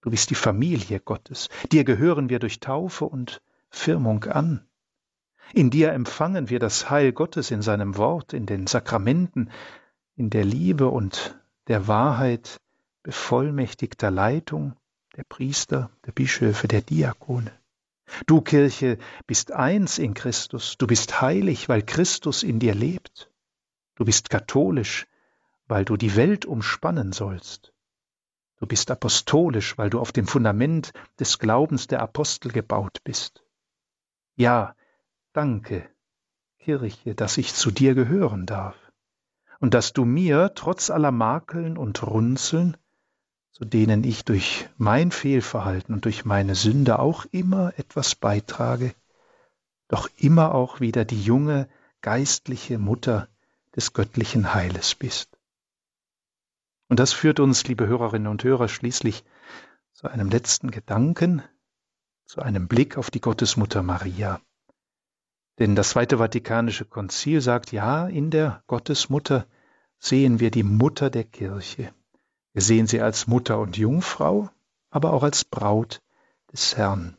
Du bist die Familie Gottes. Dir gehören wir durch Taufe und Firmung an. In dir empfangen wir das Heil Gottes in seinem Wort, in den Sakramenten, in der Liebe und der Wahrheit bevollmächtigter Leitung der Priester, der Bischöfe, der Diakone. Du Kirche bist eins in Christus, du bist heilig, weil Christus in dir lebt. Du bist katholisch, weil du die Welt umspannen sollst. Du bist apostolisch, weil du auf dem Fundament des Glaubens der Apostel gebaut bist. Ja, danke, Kirche, dass ich zu dir gehören darf und dass du mir trotz aller Makeln und Runzeln, zu denen ich durch mein Fehlverhalten und durch meine Sünde auch immer etwas beitrage, doch immer auch wieder die junge geistliche Mutter des göttlichen Heiles bist. Und das führt uns, liebe Hörerinnen und Hörer, schließlich zu einem letzten Gedanken, zu einem Blick auf die Gottesmutter Maria. Denn das Zweite Vatikanische Konzil sagt, ja, in der Gottesmutter sehen wir die Mutter der Kirche. Wir sehen sie als Mutter und Jungfrau, aber auch als Braut des Herrn.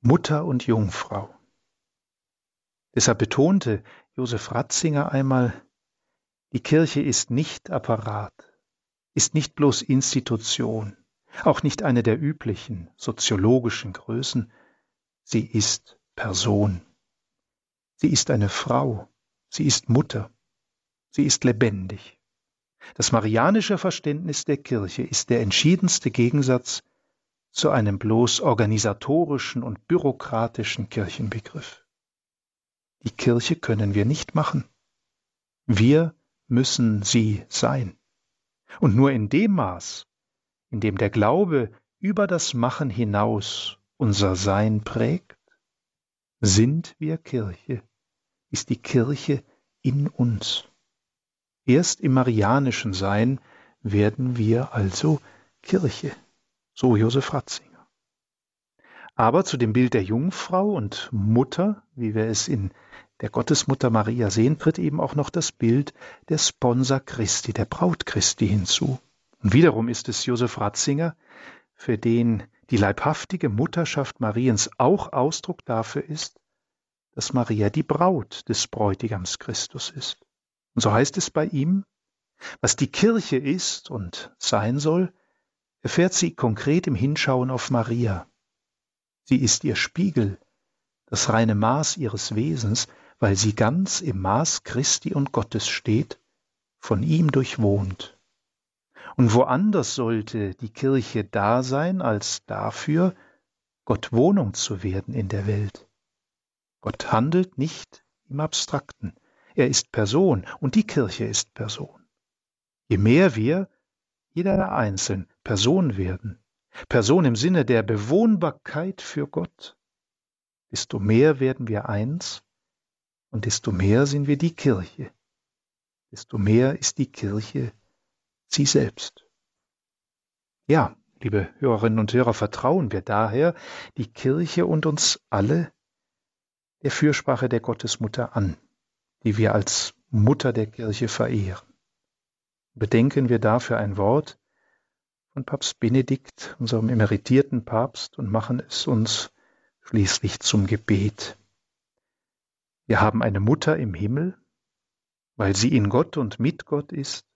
Mutter und Jungfrau. Deshalb betonte Josef Ratzinger einmal, die Kirche ist nicht Apparat, ist nicht bloß Institution, auch nicht eine der üblichen soziologischen Größen, Sie ist Person. Sie ist eine Frau. Sie ist Mutter. Sie ist lebendig. Das marianische Verständnis der Kirche ist der entschiedenste Gegensatz zu einem bloß organisatorischen und bürokratischen Kirchenbegriff. Die Kirche können wir nicht machen. Wir müssen sie sein. Und nur in dem Maß, in dem der Glaube über das Machen hinaus unser Sein prägt? Sind wir Kirche? Ist die Kirche in uns? Erst im marianischen Sein werden wir also Kirche. So Josef Ratzinger. Aber zu dem Bild der Jungfrau und Mutter, wie wir es in der Gottesmutter Maria sehen, tritt eben auch noch das Bild der Sponsor Christi, der Braut Christi hinzu. Und wiederum ist es Josef Ratzinger, für den die leibhaftige Mutterschaft Mariens auch Ausdruck dafür ist, dass Maria die Braut des Bräutigams Christus ist. Und so heißt es bei ihm, was die Kirche ist und sein soll, erfährt sie konkret im Hinschauen auf Maria. Sie ist ihr Spiegel, das reine Maß ihres Wesens, weil sie ganz im Maß Christi und Gottes steht, von ihm durchwohnt. Und woanders sollte die Kirche da sein als dafür, Gott Wohnung zu werden in der Welt. Gott handelt nicht im Abstrakten. Er ist Person und die Kirche ist Person. Je mehr wir, jeder einzeln, Person werden, Person im Sinne der Bewohnbarkeit für Gott, desto mehr werden wir eins und desto mehr sind wir die Kirche, desto mehr ist die Kirche sie selbst. Ja, liebe Hörerinnen und Hörer, vertrauen wir daher die Kirche und uns alle der Fürsprache der Gottesmutter an, die wir als Mutter der Kirche verehren. Bedenken wir dafür ein Wort von Papst Benedikt, unserem emeritierten Papst, und machen es uns schließlich zum Gebet. Wir haben eine Mutter im Himmel, weil sie in Gott und mit Gott ist,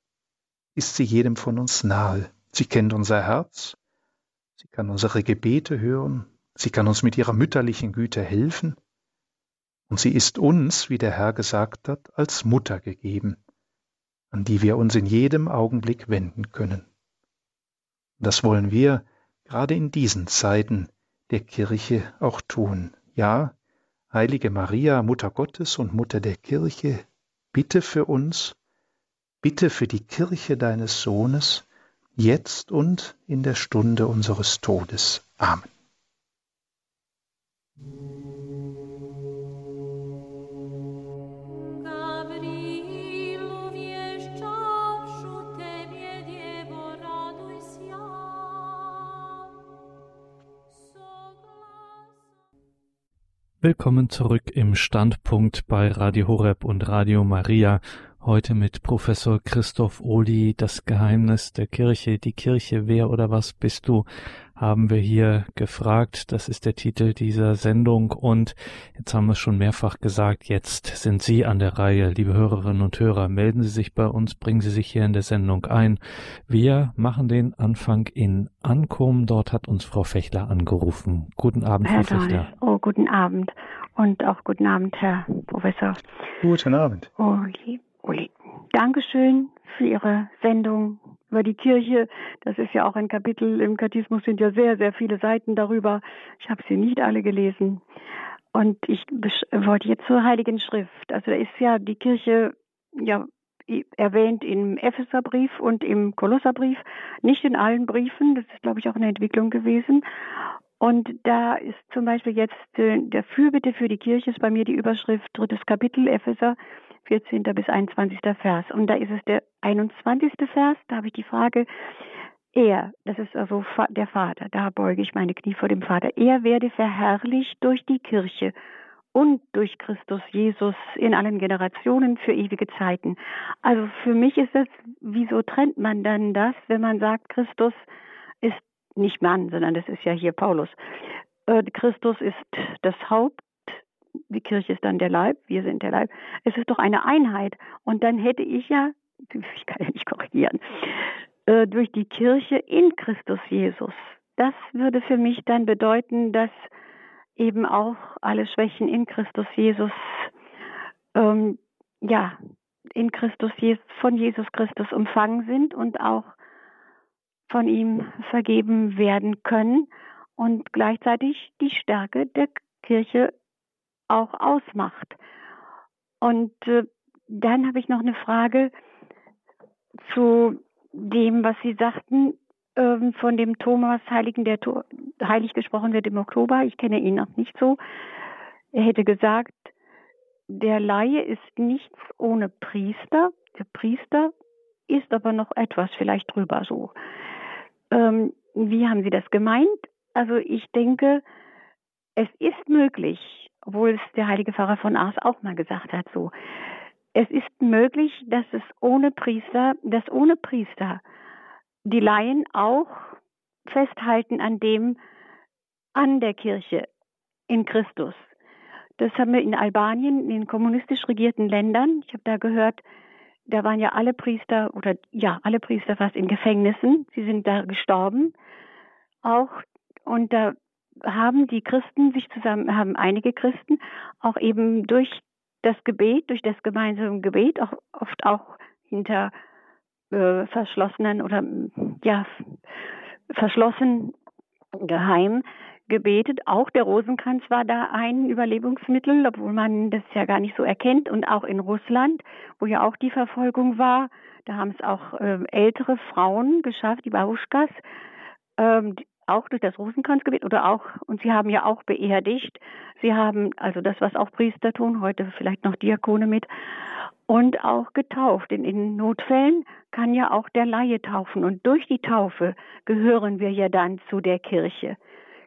ist sie jedem von uns nahe. Sie kennt unser Herz, sie kann unsere Gebete hören, sie kann uns mit ihrer mütterlichen Güte helfen, und sie ist uns, wie der Herr gesagt hat, als Mutter gegeben an die wir uns in jedem Augenblick wenden können. Das wollen wir gerade in diesen Zeiten der Kirche auch tun. Ja, heilige Maria, Mutter Gottes und Mutter der Kirche, bitte für uns, bitte für die Kirche deines Sohnes, jetzt und in der Stunde unseres Todes. Amen. Willkommen zurück im Standpunkt bei Radio Horeb und Radio Maria. Heute mit Professor Christoph Ohli, das Geheimnis der Kirche, die Kirche, wer oder was bist du? Haben wir hier gefragt. Das ist der Titel dieser Sendung. Und jetzt haben wir es schon mehrfach gesagt, jetzt sind Sie an der Reihe, liebe Hörerinnen und Hörer. Melden Sie sich bei uns, bringen Sie sich hier in der Sendung ein. Wir machen den Anfang in Ankum. Dort hat uns Frau Fechler angerufen. Guten Abend, Herr Frau Fechler. Oh, guten Abend. Und auch guten Abend, Herr Professor. Guten Abend. Uli, Uli. Dankeschön für Ihre Sendung über die Kirche. Das ist ja auch ein Kapitel im Kathismus, sind ja sehr, sehr viele Seiten darüber. Ich habe sie nicht alle gelesen. Und ich wollte jetzt zur Heiligen Schrift. Also da ist ja die Kirche ja erwähnt im Epheserbrief und im Kolosserbrief, nicht in allen Briefen. Das ist, glaube ich, auch eine Entwicklung gewesen. Und da ist zum Beispiel jetzt äh, der Fürbitte für die Kirche ist bei mir die Überschrift drittes Kapitel Epheser 14. bis 21. Vers. Und da ist es der 21. Vers, da habe ich die Frage, er, das ist also der Vater, da beuge ich meine Knie vor dem Vater, er werde verherrlicht durch die Kirche und durch Christus Jesus in allen Generationen für ewige Zeiten. Also für mich ist das, wieso trennt man dann das, wenn man sagt, Christus ist nicht Mann, sondern das ist ja hier Paulus. Äh, Christus ist das Haupt die Kirche ist dann der Leib, wir sind der Leib. Es ist doch eine Einheit. Und dann hätte ich ja, ich kann ja nicht korrigieren, äh, durch die Kirche in Christus Jesus. Das würde für mich dann bedeuten, dass eben auch alle Schwächen in Christus Jesus, ähm, ja, in Christus von Jesus Christus umfangen sind und auch von ihm vergeben werden können und gleichzeitig die Stärke der Kirche auch ausmacht. Und äh, dann habe ich noch eine Frage zu dem, was Sie sagten, ähm, von dem Thomas Heiligen, der to heilig gesprochen wird im Oktober. Ich kenne ihn noch nicht so. Er hätte gesagt, der Laie ist nichts ohne Priester. Der Priester ist aber noch etwas vielleicht drüber so. Ähm, wie haben Sie das gemeint? Also ich denke, es ist möglich, obwohl es der heilige Pfarrer von Ars auch mal gesagt hat, so. Es ist möglich, dass es ohne Priester, dass ohne Priester die Laien auch festhalten an dem, an der Kirche in Christus. Das haben wir in Albanien, in den kommunistisch regierten Ländern. Ich habe da gehört, da waren ja alle Priester oder ja, alle Priester fast in Gefängnissen. Sie sind da gestorben. Auch und da haben die Christen sich zusammen, haben einige Christen auch eben durch das Gebet, durch das gemeinsame Gebet, auch oft auch hinter äh, verschlossenen oder ja verschlossen geheim gebetet. Auch der Rosenkranz war da ein Überlebensmittel, obwohl man das ja gar nicht so erkennt. Und auch in Russland, wo ja auch die Verfolgung war, da haben es auch äh, ältere Frauen geschafft, die Babuschkas, ähm, auch durch das Rosenkranzgebet oder auch, und sie haben ja auch beerdigt. Sie haben also das, was auch Priester tun, heute vielleicht noch Diakone mit, und auch getauft. In, in Notfällen kann ja auch der Laie taufen. Und durch die Taufe gehören wir ja dann zu der Kirche.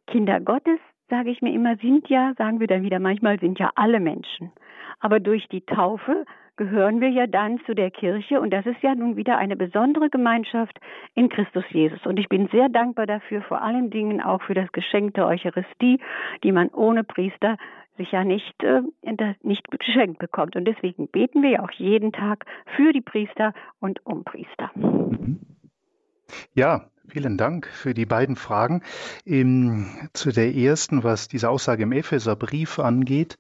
Kinder Gottes, sage ich mir immer, sind ja, sagen wir dann wieder manchmal, sind ja alle Menschen. Aber durch die Taufe gehören wir ja dann zu der Kirche und das ist ja nun wieder eine besondere Gemeinschaft in Christus Jesus. Und ich bin sehr dankbar dafür, vor allen Dingen auch für das Geschenk der Eucharistie, die man ohne Priester sich ja nicht, äh, nicht geschenkt bekommt. Und deswegen beten wir ja auch jeden Tag für die Priester und um Priester. Ja, Vielen Dank für die beiden Fragen. Ähm, zu der ersten, was diese Aussage im Epheserbrief angeht,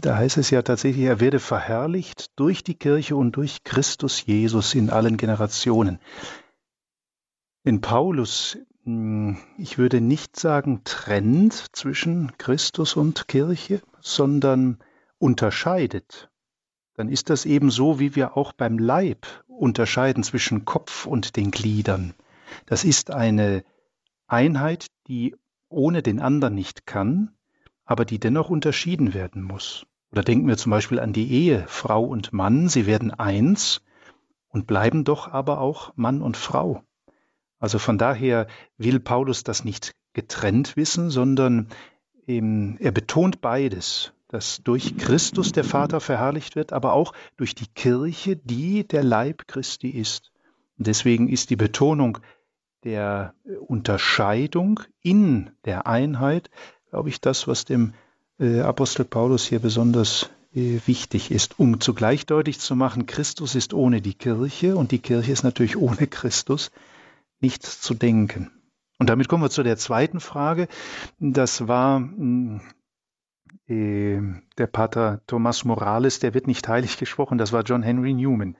da heißt es ja tatsächlich, er werde verherrlicht durch die Kirche und durch Christus Jesus in allen Generationen. In Paulus, hm, ich würde nicht sagen trennt zwischen Christus und Kirche, sondern unterscheidet. Dann ist das eben so, wie wir auch beim Leib unterscheiden zwischen Kopf und den Gliedern. Das ist eine Einheit, die ohne den anderen nicht kann, aber die dennoch unterschieden werden muss. Oder denken wir zum Beispiel an die Ehe, Frau und Mann, sie werden eins und bleiben doch aber auch Mann und Frau. Also von daher will Paulus das nicht getrennt wissen, sondern ähm, er betont beides, dass durch Christus der Vater verherrlicht wird, aber auch durch die Kirche, die der Leib Christi ist. Und deswegen ist die Betonung der Unterscheidung in der Einheit glaube ich, das, was dem äh, Apostel Paulus hier besonders äh, wichtig ist, um zugleich deutlich zu machen, Christus ist ohne die Kirche und die Kirche ist natürlich ohne Christus nicht zu denken. Und damit kommen wir zu der zweiten Frage. Das war hm, äh, der Pater Thomas Morales, der wird nicht heilig gesprochen, das war John Henry Newman,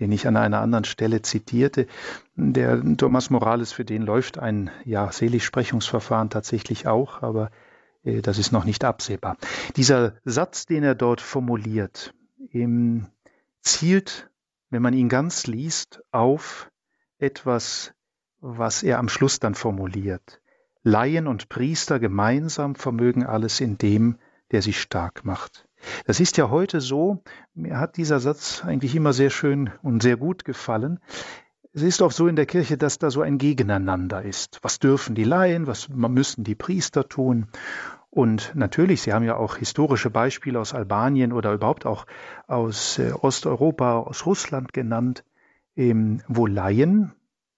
den ich an einer anderen Stelle zitierte. Der Thomas Morales, für den läuft ein ja, Seligsprechungsverfahren tatsächlich auch, aber das ist noch nicht absehbar. Dieser Satz, den er dort formuliert, zielt, wenn man ihn ganz liest, auf etwas, was er am Schluss dann formuliert. Laien und Priester gemeinsam vermögen alles in dem, der sie stark macht. Das ist ja heute so, mir hat dieser Satz eigentlich immer sehr schön und sehr gut gefallen. Es ist oft so in der Kirche, dass da so ein Gegeneinander ist. Was dürfen die Laien, was müssen die Priester tun? Und natürlich, Sie haben ja auch historische Beispiele aus Albanien oder überhaupt auch aus äh, Osteuropa, aus Russland genannt, ähm, wo Laien,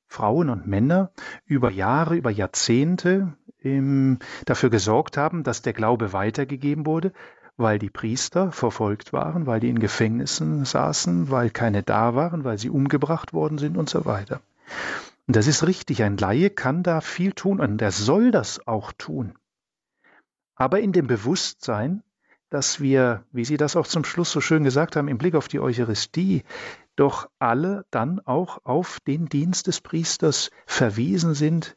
Frauen und Männer über Jahre, über Jahrzehnte ähm, dafür gesorgt haben, dass der Glaube weitergegeben wurde, weil die Priester verfolgt waren, weil die in Gefängnissen saßen, weil keine da waren, weil sie umgebracht worden sind und so weiter. Und das ist richtig, ein Laie kann da viel tun und er soll das auch tun. Aber in dem Bewusstsein, dass wir, wie Sie das auch zum Schluss so schön gesagt haben, im Blick auf die Eucharistie, doch alle dann auch auf den Dienst des Priesters verwiesen sind,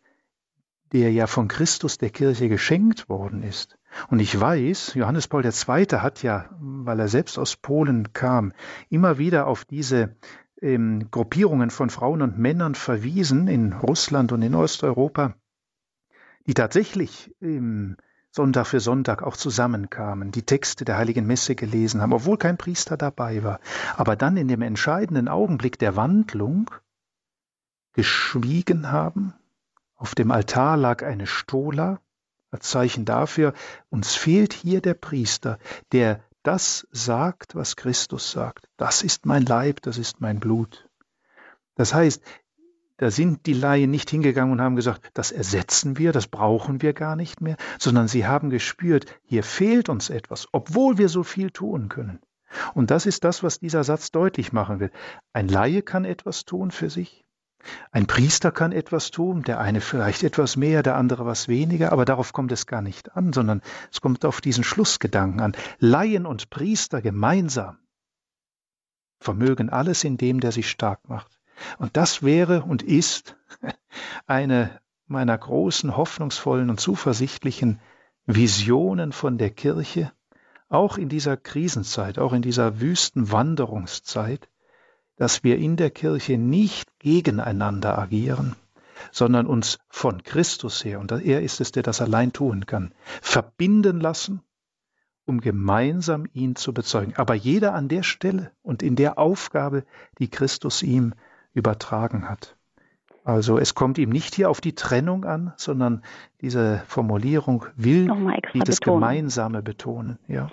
der ja von Christus der Kirche geschenkt worden ist. Und ich weiß, Johannes Paul II. hat ja, weil er selbst aus Polen kam, immer wieder auf diese ähm, Gruppierungen von Frauen und Männern verwiesen in Russland und in Osteuropa, die tatsächlich ähm, Sonntag für Sonntag auch zusammenkamen, die Texte der heiligen Messe gelesen haben, obwohl kein Priester dabei war, aber dann in dem entscheidenden Augenblick der Wandlung geschwiegen haben Auf dem Altar lag eine Stola als Zeichen dafür, uns fehlt hier der Priester, der das sagt, was Christus sagt. Das ist mein Leib, das ist mein Blut. Das heißt, da sind die Laien nicht hingegangen und haben gesagt, das ersetzen wir, das brauchen wir gar nicht mehr, sondern sie haben gespürt, hier fehlt uns etwas, obwohl wir so viel tun können. Und das ist das, was dieser Satz deutlich machen will. Ein Laie kann etwas tun für sich, ein Priester kann etwas tun, der eine vielleicht etwas mehr, der andere was weniger, aber darauf kommt es gar nicht an, sondern es kommt auf diesen Schlussgedanken an. Laien und Priester gemeinsam vermögen alles in dem, der sie stark macht. Und das wäre und ist eine meiner großen, hoffnungsvollen und zuversichtlichen Visionen von der Kirche, auch in dieser Krisenzeit, auch in dieser wüsten Wanderungszeit, dass wir in der Kirche nicht gegeneinander agieren, sondern uns von Christus her, und er ist es, der das allein tun kann, verbinden lassen, um gemeinsam ihn zu bezeugen. Aber jeder an der Stelle und in der Aufgabe, die Christus ihm übertragen hat. Also es kommt ihm nicht hier auf die Trennung an, sondern diese Formulierung will dieses betonen. Gemeinsame betonen. Ja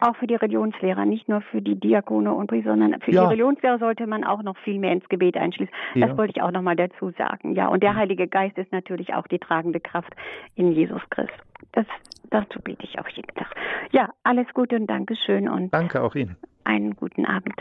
auch für die Religionslehrer, nicht nur für die Diakone und Priester, sondern für ja. die Religionslehrer sollte man auch noch viel mehr ins Gebet einschließen. Ja. Das wollte ich auch noch mal dazu sagen. Ja, und der Heilige Geist ist natürlich auch die tragende Kraft in Jesus Christus. Das, dazu bete ich auch jeden Tag. Ja, alles Gute und Dankeschön und Danke auch Ihnen. Einen guten Abend.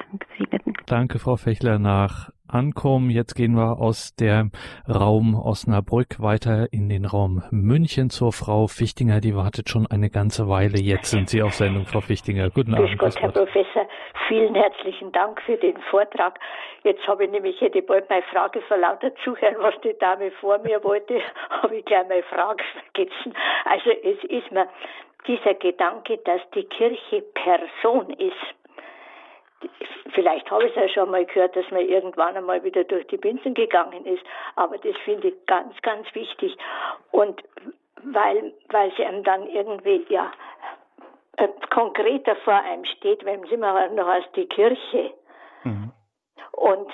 Danke, Frau Fechler, nach ankommen. Jetzt gehen wir aus dem Raum Osnabrück weiter in den Raum München zur Frau Fichtinger. Die wartet schon eine ganze Weile. Jetzt sind Sie auf Sendung, Frau Fichtinger. Guten Abend. Gott, Herr Professor. Vielen herzlichen Dank für den Vortrag. Jetzt habe ich nämlich, hätte bald meine Frage vor lauter Zuhören, was die Dame vor mir wollte, habe ich gleich meine Frage vergessen. Also es ist mir dieser Gedanke, dass die Kirche Person ist Vielleicht habe ich es ja schon mal gehört, dass man irgendwann einmal wieder durch die Binsen gegangen ist, aber das finde ich ganz, ganz wichtig. Und weil, weil sie einem dann irgendwie, ja, äh, konkreter vor einem steht, wenn sie mal noch als die Kirche. Mhm. Und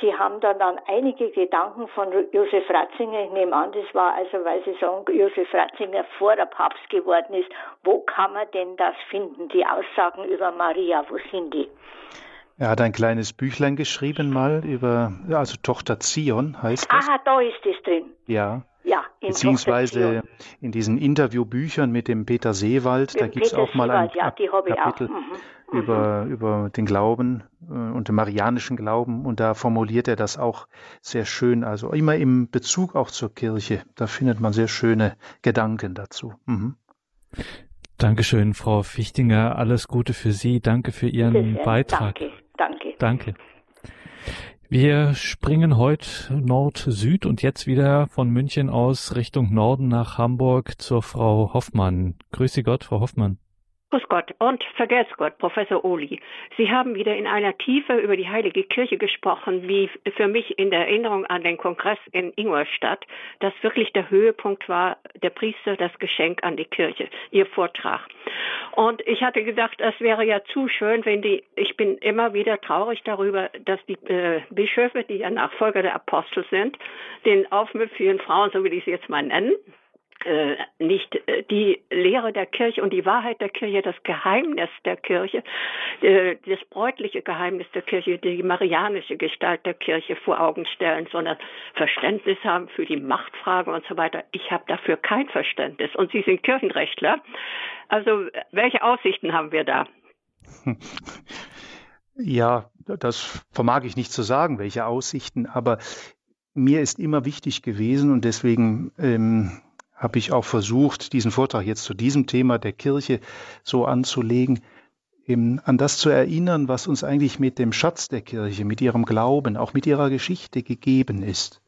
Sie haben dann, dann einige Gedanken von Josef Ratzinger, ich nehme an, das war also, weil Sie sagen, Josef Ratzinger vor der Papst geworden ist. Wo kann man denn das finden, die Aussagen über Maria, wo sind die? Er hat ein kleines Büchlein geschrieben mal über, also Tochter Zion heißt das. Aha, da ist es drin. Ja. Ja, in beziehungsweise in diesen Interviewbüchern mit dem Peter Seewald, mit da gibt es auch mal ein ja, Kapitel mhm. über, mhm. über den Glauben äh, und den marianischen Glauben und da formuliert er das auch sehr schön, also immer im Bezug auch zur Kirche, da findet man sehr schöne Gedanken dazu. Mhm. Dankeschön, Frau Fichtinger. Alles Gute für Sie. Danke für Ihren Beitrag. Danke, danke. Danke. Wir springen heute Nord-Süd und jetzt wieder von München aus Richtung Norden nach Hamburg zur Frau Hoffmann. Grüße Gott, Frau Hoffmann. Grüß Gott und vergesst Gott, Professor Oli. Sie haben wieder in einer Tiefe über die Heilige Kirche gesprochen, wie für mich in der Erinnerung an den Kongress in Ingolstadt, das wirklich der Höhepunkt war, der Priester, das Geschenk an die Kirche, Ihr Vortrag. Und ich hatte gedacht, es wäre ja zu schön, wenn die, ich bin immer wieder traurig darüber, dass die äh, Bischöfe, die ja Nachfolger der Apostel sind, den aufmüpfigen Frauen, so will ich sie jetzt mal nennen, äh, nicht äh, die Lehre der Kirche und die Wahrheit der Kirche, das Geheimnis der Kirche, äh, das bräutliche Geheimnis der Kirche, die marianische Gestalt der Kirche vor Augen stellen, sondern Verständnis haben für die Machtfrage und so weiter. Ich habe dafür kein Verständnis. Und Sie sind Kirchenrechtler. Also welche Aussichten haben wir da? Ja, das vermag ich nicht zu sagen, welche Aussichten, aber mir ist immer wichtig gewesen und deswegen ähm, habe ich auch versucht, diesen Vortrag jetzt zu diesem Thema der Kirche so anzulegen, eben an das zu erinnern, was uns eigentlich mit dem Schatz der Kirche, mit ihrem Glauben, auch mit ihrer Geschichte gegeben ist.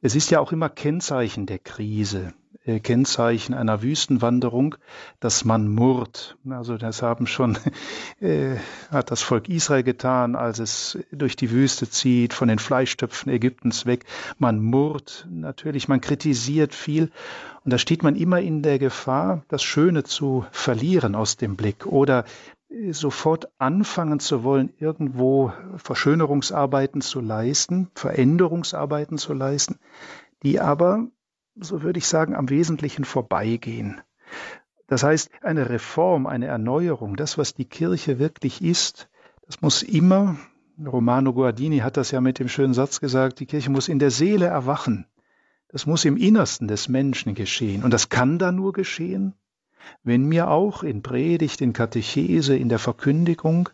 Es ist ja auch immer Kennzeichen der Krise, äh, Kennzeichen einer Wüstenwanderung, dass man murrt. Also das haben schon, äh, hat das Volk Israel getan, als es durch die Wüste zieht, von den Fleischtöpfen Ägyptens weg. Man murrt, natürlich, man kritisiert viel. Und da steht man immer in der Gefahr, das Schöne zu verlieren aus dem Blick oder sofort anfangen zu wollen, irgendwo Verschönerungsarbeiten zu leisten, Veränderungsarbeiten zu leisten, die aber so würde ich sagen, am Wesentlichen vorbeigehen. Das heißt, eine Reform, eine Erneuerung, das, was die Kirche wirklich ist, das muss immer, Romano Guardini hat das ja mit dem schönen Satz gesagt, die Kirche muss in der Seele erwachen. Das muss im Innersten des Menschen geschehen. Und das kann da nur geschehen, wenn mir auch in Predigt, in Katechese, in der Verkündigung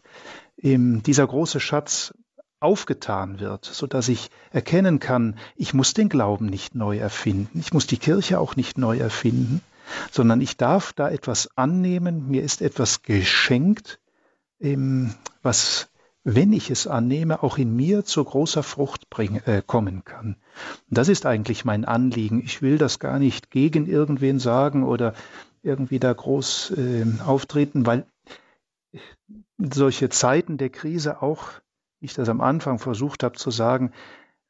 dieser große Schatz aufgetan wird, so dass ich erkennen kann, ich muss den Glauben nicht neu erfinden, ich muss die Kirche auch nicht neu erfinden, sondern ich darf da etwas annehmen, mir ist etwas geschenkt, was, wenn ich es annehme, auch in mir zu großer Frucht bringen, äh, kommen kann. Und das ist eigentlich mein Anliegen. Ich will das gar nicht gegen irgendwen sagen oder irgendwie da groß äh, auftreten, weil solche Zeiten der Krise auch wie ich das am Anfang versucht habe zu sagen,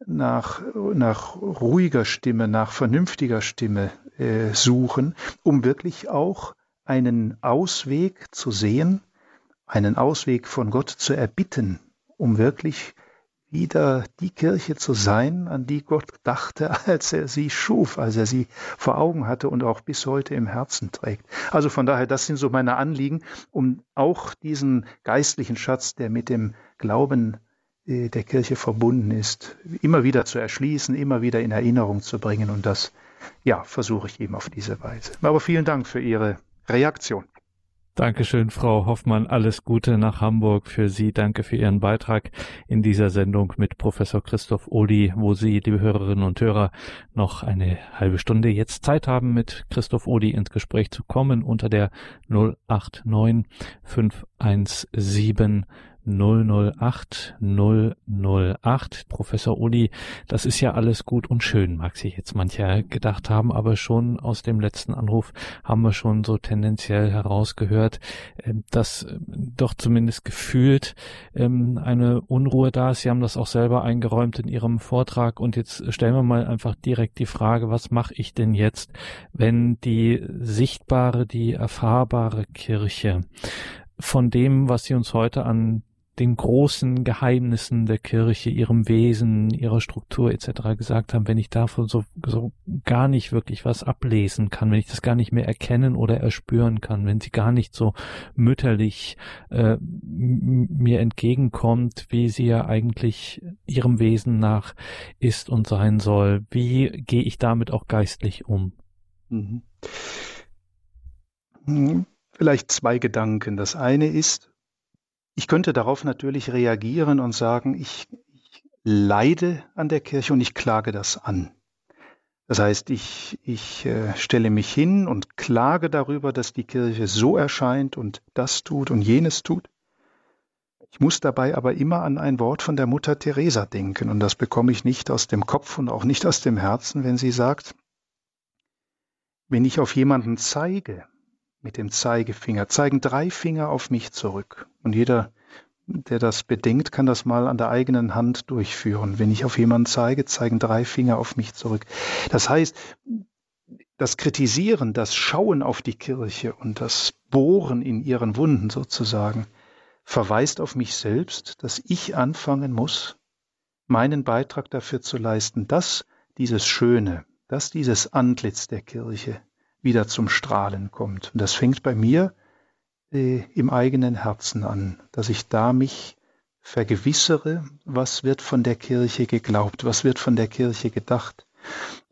nach, nach ruhiger Stimme, nach vernünftiger Stimme äh, suchen, um wirklich auch einen Ausweg zu sehen, einen Ausweg von Gott zu erbitten, um wirklich wieder die Kirche zu sein, an die Gott dachte, als er sie schuf, als er sie vor Augen hatte und auch bis heute im Herzen trägt. Also von daher, das sind so meine Anliegen, um auch diesen geistlichen Schatz, der mit dem Glauben äh, der Kirche verbunden ist, immer wieder zu erschließen, immer wieder in Erinnerung zu bringen. Und das, ja, versuche ich eben auf diese Weise. Aber vielen Dank für Ihre Reaktion. Dankeschön, Frau Hoffmann. Alles Gute nach Hamburg für Sie. Danke für Ihren Beitrag in dieser Sendung mit Professor Christoph Odi, wo Sie, liebe Hörerinnen und Hörer, noch eine halbe Stunde jetzt Zeit haben, mit Christoph Odi ins Gespräch zu kommen unter der 089 517 008 008. Professor Uli, das ist ja alles gut und schön, mag sich jetzt mancher gedacht haben, aber schon aus dem letzten Anruf haben wir schon so tendenziell herausgehört, ähm, dass ähm, doch zumindest gefühlt ähm, eine Unruhe da ist. Sie haben das auch selber eingeräumt in Ihrem Vortrag und jetzt stellen wir mal einfach direkt die Frage, was mache ich denn jetzt, wenn die sichtbare, die erfahrbare Kirche von dem, was Sie uns heute an den großen Geheimnissen der Kirche, ihrem Wesen, ihrer Struktur etc. gesagt haben, wenn ich davon so, so gar nicht wirklich was ablesen kann, wenn ich das gar nicht mehr erkennen oder erspüren kann, wenn sie gar nicht so mütterlich äh, mir entgegenkommt, wie sie ja eigentlich ihrem Wesen nach ist und sein soll, wie gehe ich damit auch geistlich um? Mhm. Hm, vielleicht zwei Gedanken. Das eine ist, ich könnte darauf natürlich reagieren und sagen, ich, ich leide an der Kirche und ich klage das an. Das heißt, ich, ich äh, stelle mich hin und klage darüber, dass die Kirche so erscheint und das tut und jenes tut. Ich muss dabei aber immer an ein Wort von der Mutter Teresa denken und das bekomme ich nicht aus dem Kopf und auch nicht aus dem Herzen, wenn sie sagt, wenn ich auf jemanden zeige, mit dem Zeigefinger, zeigen drei Finger auf mich zurück. Und jeder, der das bedenkt, kann das mal an der eigenen Hand durchführen. Wenn ich auf jemanden zeige, zeigen drei Finger auf mich zurück. Das heißt, das Kritisieren, das Schauen auf die Kirche und das Bohren in ihren Wunden sozusagen, verweist auf mich selbst, dass ich anfangen muss, meinen Beitrag dafür zu leisten, dass dieses Schöne, dass dieses Antlitz der Kirche wieder zum Strahlen kommt. Und das fängt bei mir äh, im eigenen Herzen an, dass ich da mich vergewissere, was wird von der Kirche geglaubt, was wird von der Kirche gedacht.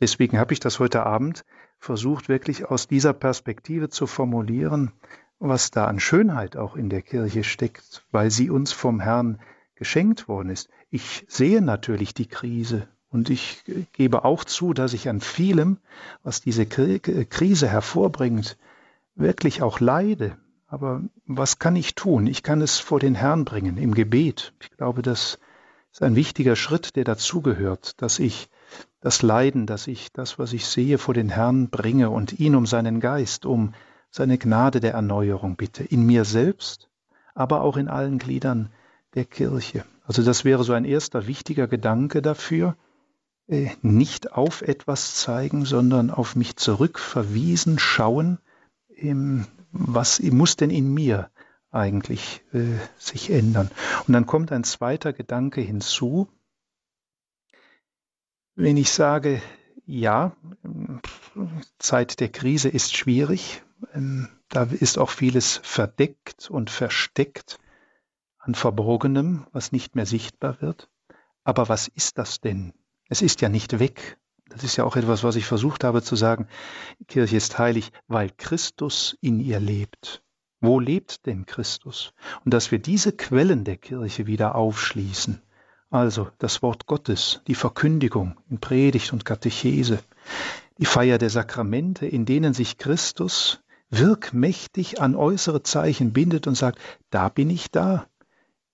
Deswegen habe ich das heute Abend versucht, wirklich aus dieser Perspektive zu formulieren, was da an Schönheit auch in der Kirche steckt, weil sie uns vom Herrn geschenkt worden ist. Ich sehe natürlich die Krise und ich gebe auch zu, dass ich an vielem, was diese Krise hervorbringt, wirklich auch leide. Aber was kann ich tun? Ich kann es vor den Herrn bringen im Gebet. Ich glaube, das ist ein wichtiger Schritt, der dazugehört, dass ich das Leiden, dass ich das, was ich sehe, vor den Herrn bringe und ihn um seinen Geist, um seine Gnade der Erneuerung bitte, in mir selbst, aber auch in allen Gliedern der Kirche. Also das wäre so ein erster wichtiger Gedanke dafür, nicht auf etwas zeigen, sondern auf mich zurückverwiesen, schauen, was muss denn in mir eigentlich äh, sich ändern. Und dann kommt ein zweiter Gedanke hinzu, wenn ich sage, ja, Zeit der Krise ist schwierig. Ähm, da ist auch vieles verdeckt und versteckt an Verborgenem, was nicht mehr sichtbar wird. Aber was ist das denn? Es ist ja nicht weg. Das ist ja auch etwas, was ich versucht habe zu sagen. Die Kirche ist heilig, weil Christus in ihr lebt. Wo lebt denn Christus? Und dass wir diese Quellen der Kirche wieder aufschließen. Also das Wort Gottes, die Verkündigung in Predigt und Katechese, die Feier der Sakramente, in denen sich Christus wirkmächtig an äußere Zeichen bindet und sagt, da bin ich da,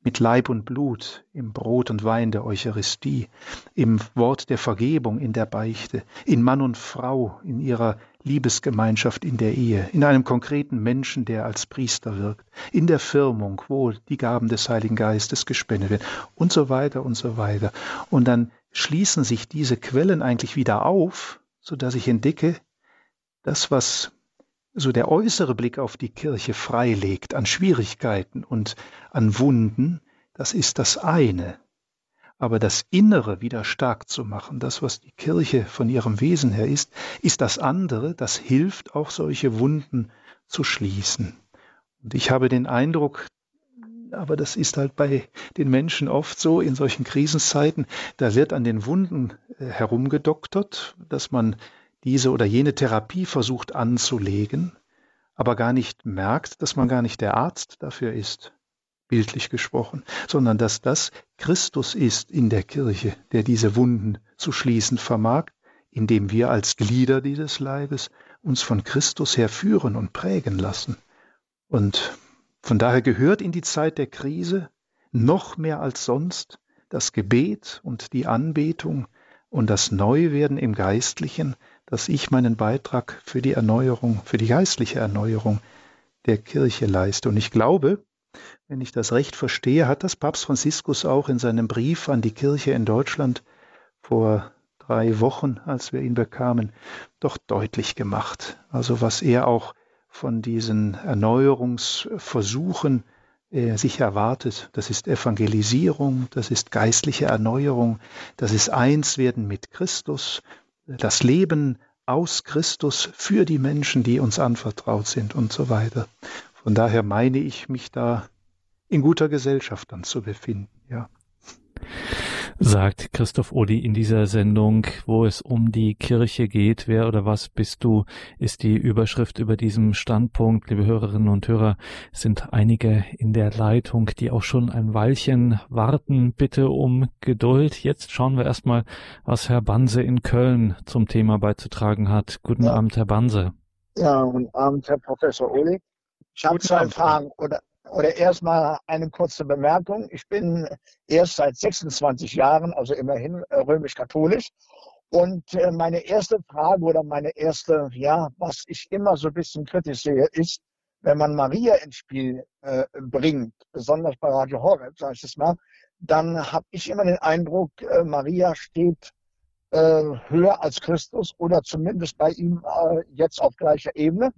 mit Leib und Blut, im Brot und Wein der Eucharistie, im Wort der Vergebung in der Beichte, in Mann und Frau, in ihrer Liebesgemeinschaft in der Ehe, in einem konkreten Menschen, der als Priester wirkt, in der Firmung, wo die Gaben des Heiligen Geistes gespendet werden und so weiter und so weiter. Und dann schließen sich diese Quellen eigentlich wieder auf, so dass ich entdecke, das, was so der äußere Blick auf die Kirche freilegt an Schwierigkeiten und an Wunden, das ist das eine. Aber das Innere wieder stark zu machen, das, was die Kirche von ihrem Wesen her ist, ist das andere, das hilft auch solche Wunden zu schließen. Und ich habe den Eindruck, aber das ist halt bei den Menschen oft so in solchen Krisenzeiten, da wird an den Wunden äh, herumgedoktert, dass man diese oder jene Therapie versucht anzulegen, aber gar nicht merkt, dass man gar nicht der Arzt dafür ist, bildlich gesprochen, sondern dass das Christus ist in der Kirche, der diese Wunden zu schließen vermag, indem wir als Glieder dieses Leibes uns von Christus her führen und prägen lassen. Und von daher gehört in die Zeit der Krise noch mehr als sonst das Gebet und die Anbetung und das Neuwerden im Geistlichen, dass ich meinen Beitrag für die Erneuerung, für die geistliche Erneuerung der Kirche leiste. Und ich glaube, wenn ich das recht verstehe, hat das Papst Franziskus auch in seinem Brief an die Kirche in Deutschland vor drei Wochen, als wir ihn bekamen, doch deutlich gemacht. Also was er auch von diesen Erneuerungsversuchen äh, sich erwartet. Das ist Evangelisierung, das ist geistliche Erneuerung, das ist Einswerden mit Christus, das Leben aus Christus für die Menschen, die uns anvertraut sind und so weiter. Von daher meine ich, mich da in guter Gesellschaft dann zu befinden, ja sagt Christoph Odi in dieser Sendung, wo es um die Kirche geht. Wer oder was bist du, ist die Überschrift über diesem Standpunkt. Liebe Hörerinnen und Hörer, sind einige in der Leitung, die auch schon ein Weilchen warten. Bitte um Geduld. Jetzt schauen wir erstmal, was Herr Banse in Köln zum Thema beizutragen hat. Guten ja. Abend, Herr Banse. Ja, guten Abend, Herr Professor Odi. Ich habe zwei Fragen oder oder erstmal eine kurze Bemerkung. Ich bin erst seit 26 Jahren, also immerhin äh, römisch-katholisch. Und äh, meine erste Frage oder meine erste, ja, was ich immer so ein bisschen kritisch sehe, ist, wenn man Maria ins Spiel äh, bringt, besonders bei Radio Horeb, sage ich es mal, dann habe ich immer den Eindruck, äh, Maria steht äh, höher als Christus oder zumindest bei ihm äh, jetzt auf gleicher Ebene.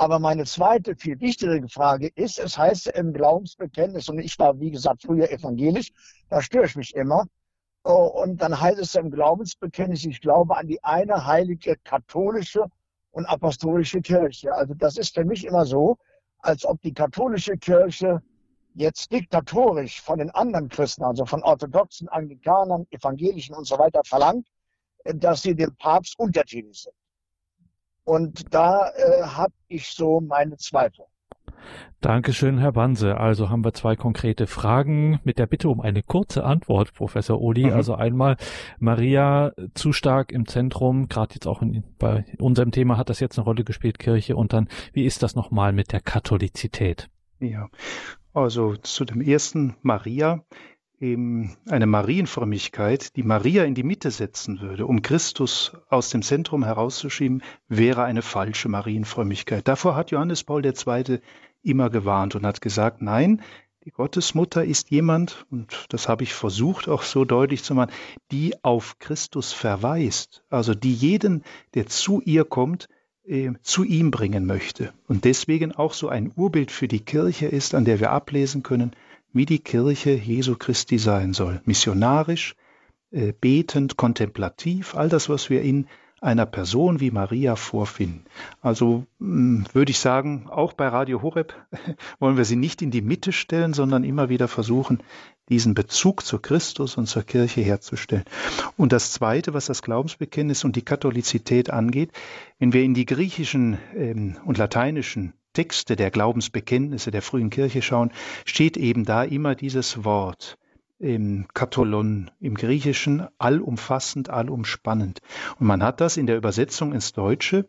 Aber meine zweite, viel wichtigere Frage ist, es heißt im Glaubensbekenntnis, und ich war, wie gesagt, früher evangelisch, da störe ich mich immer. Oh, und dann heißt es im Glaubensbekenntnis, ich glaube an die eine heilige katholische und apostolische Kirche. Also das ist für mich immer so, als ob die katholische Kirche jetzt diktatorisch von den anderen Christen, also von orthodoxen, Anglikanern, Evangelischen und so weiter verlangt, dass sie dem Papst untertänig sind. Und da äh, habe ich so meine Zweifel. Dankeschön, Herr Banse. Also haben wir zwei konkrete Fragen mit der Bitte um eine kurze Antwort, Professor Odi. Mhm. Also einmal Maria zu stark im Zentrum, gerade jetzt auch in, bei unserem Thema hat das jetzt eine Rolle gespielt, Kirche. Und dann, wie ist das nochmal mit der Katholizität? Ja, also zu dem ersten Maria eine Marienfrömmigkeit, die Maria in die Mitte setzen würde, um Christus aus dem Zentrum herauszuschieben, wäre eine falsche Marienfrömmigkeit. Davor hat Johannes Paul II. immer gewarnt und hat gesagt, nein, die Gottesmutter ist jemand, und das habe ich versucht auch so deutlich zu machen, die auf Christus verweist, also die jeden, der zu ihr kommt, äh, zu ihm bringen möchte. Und deswegen auch so ein Urbild für die Kirche ist, an der wir ablesen können, wie die Kirche Jesu Christi sein soll. Missionarisch, äh, betend, kontemplativ, all das, was wir in einer Person wie Maria vorfinden. Also hm, würde ich sagen, auch bei Radio Horeb wollen wir sie nicht in die Mitte stellen, sondern immer wieder versuchen, diesen Bezug zu Christus und zur Kirche herzustellen. Und das Zweite, was das Glaubensbekenntnis und die Katholizität angeht, wenn wir in die griechischen ähm, und lateinischen Texte der Glaubensbekenntnisse der frühen Kirche schauen, steht eben da immer dieses Wort im Katholon, im Griechischen allumfassend, allumspannend. Und man hat das in der Übersetzung ins Deutsche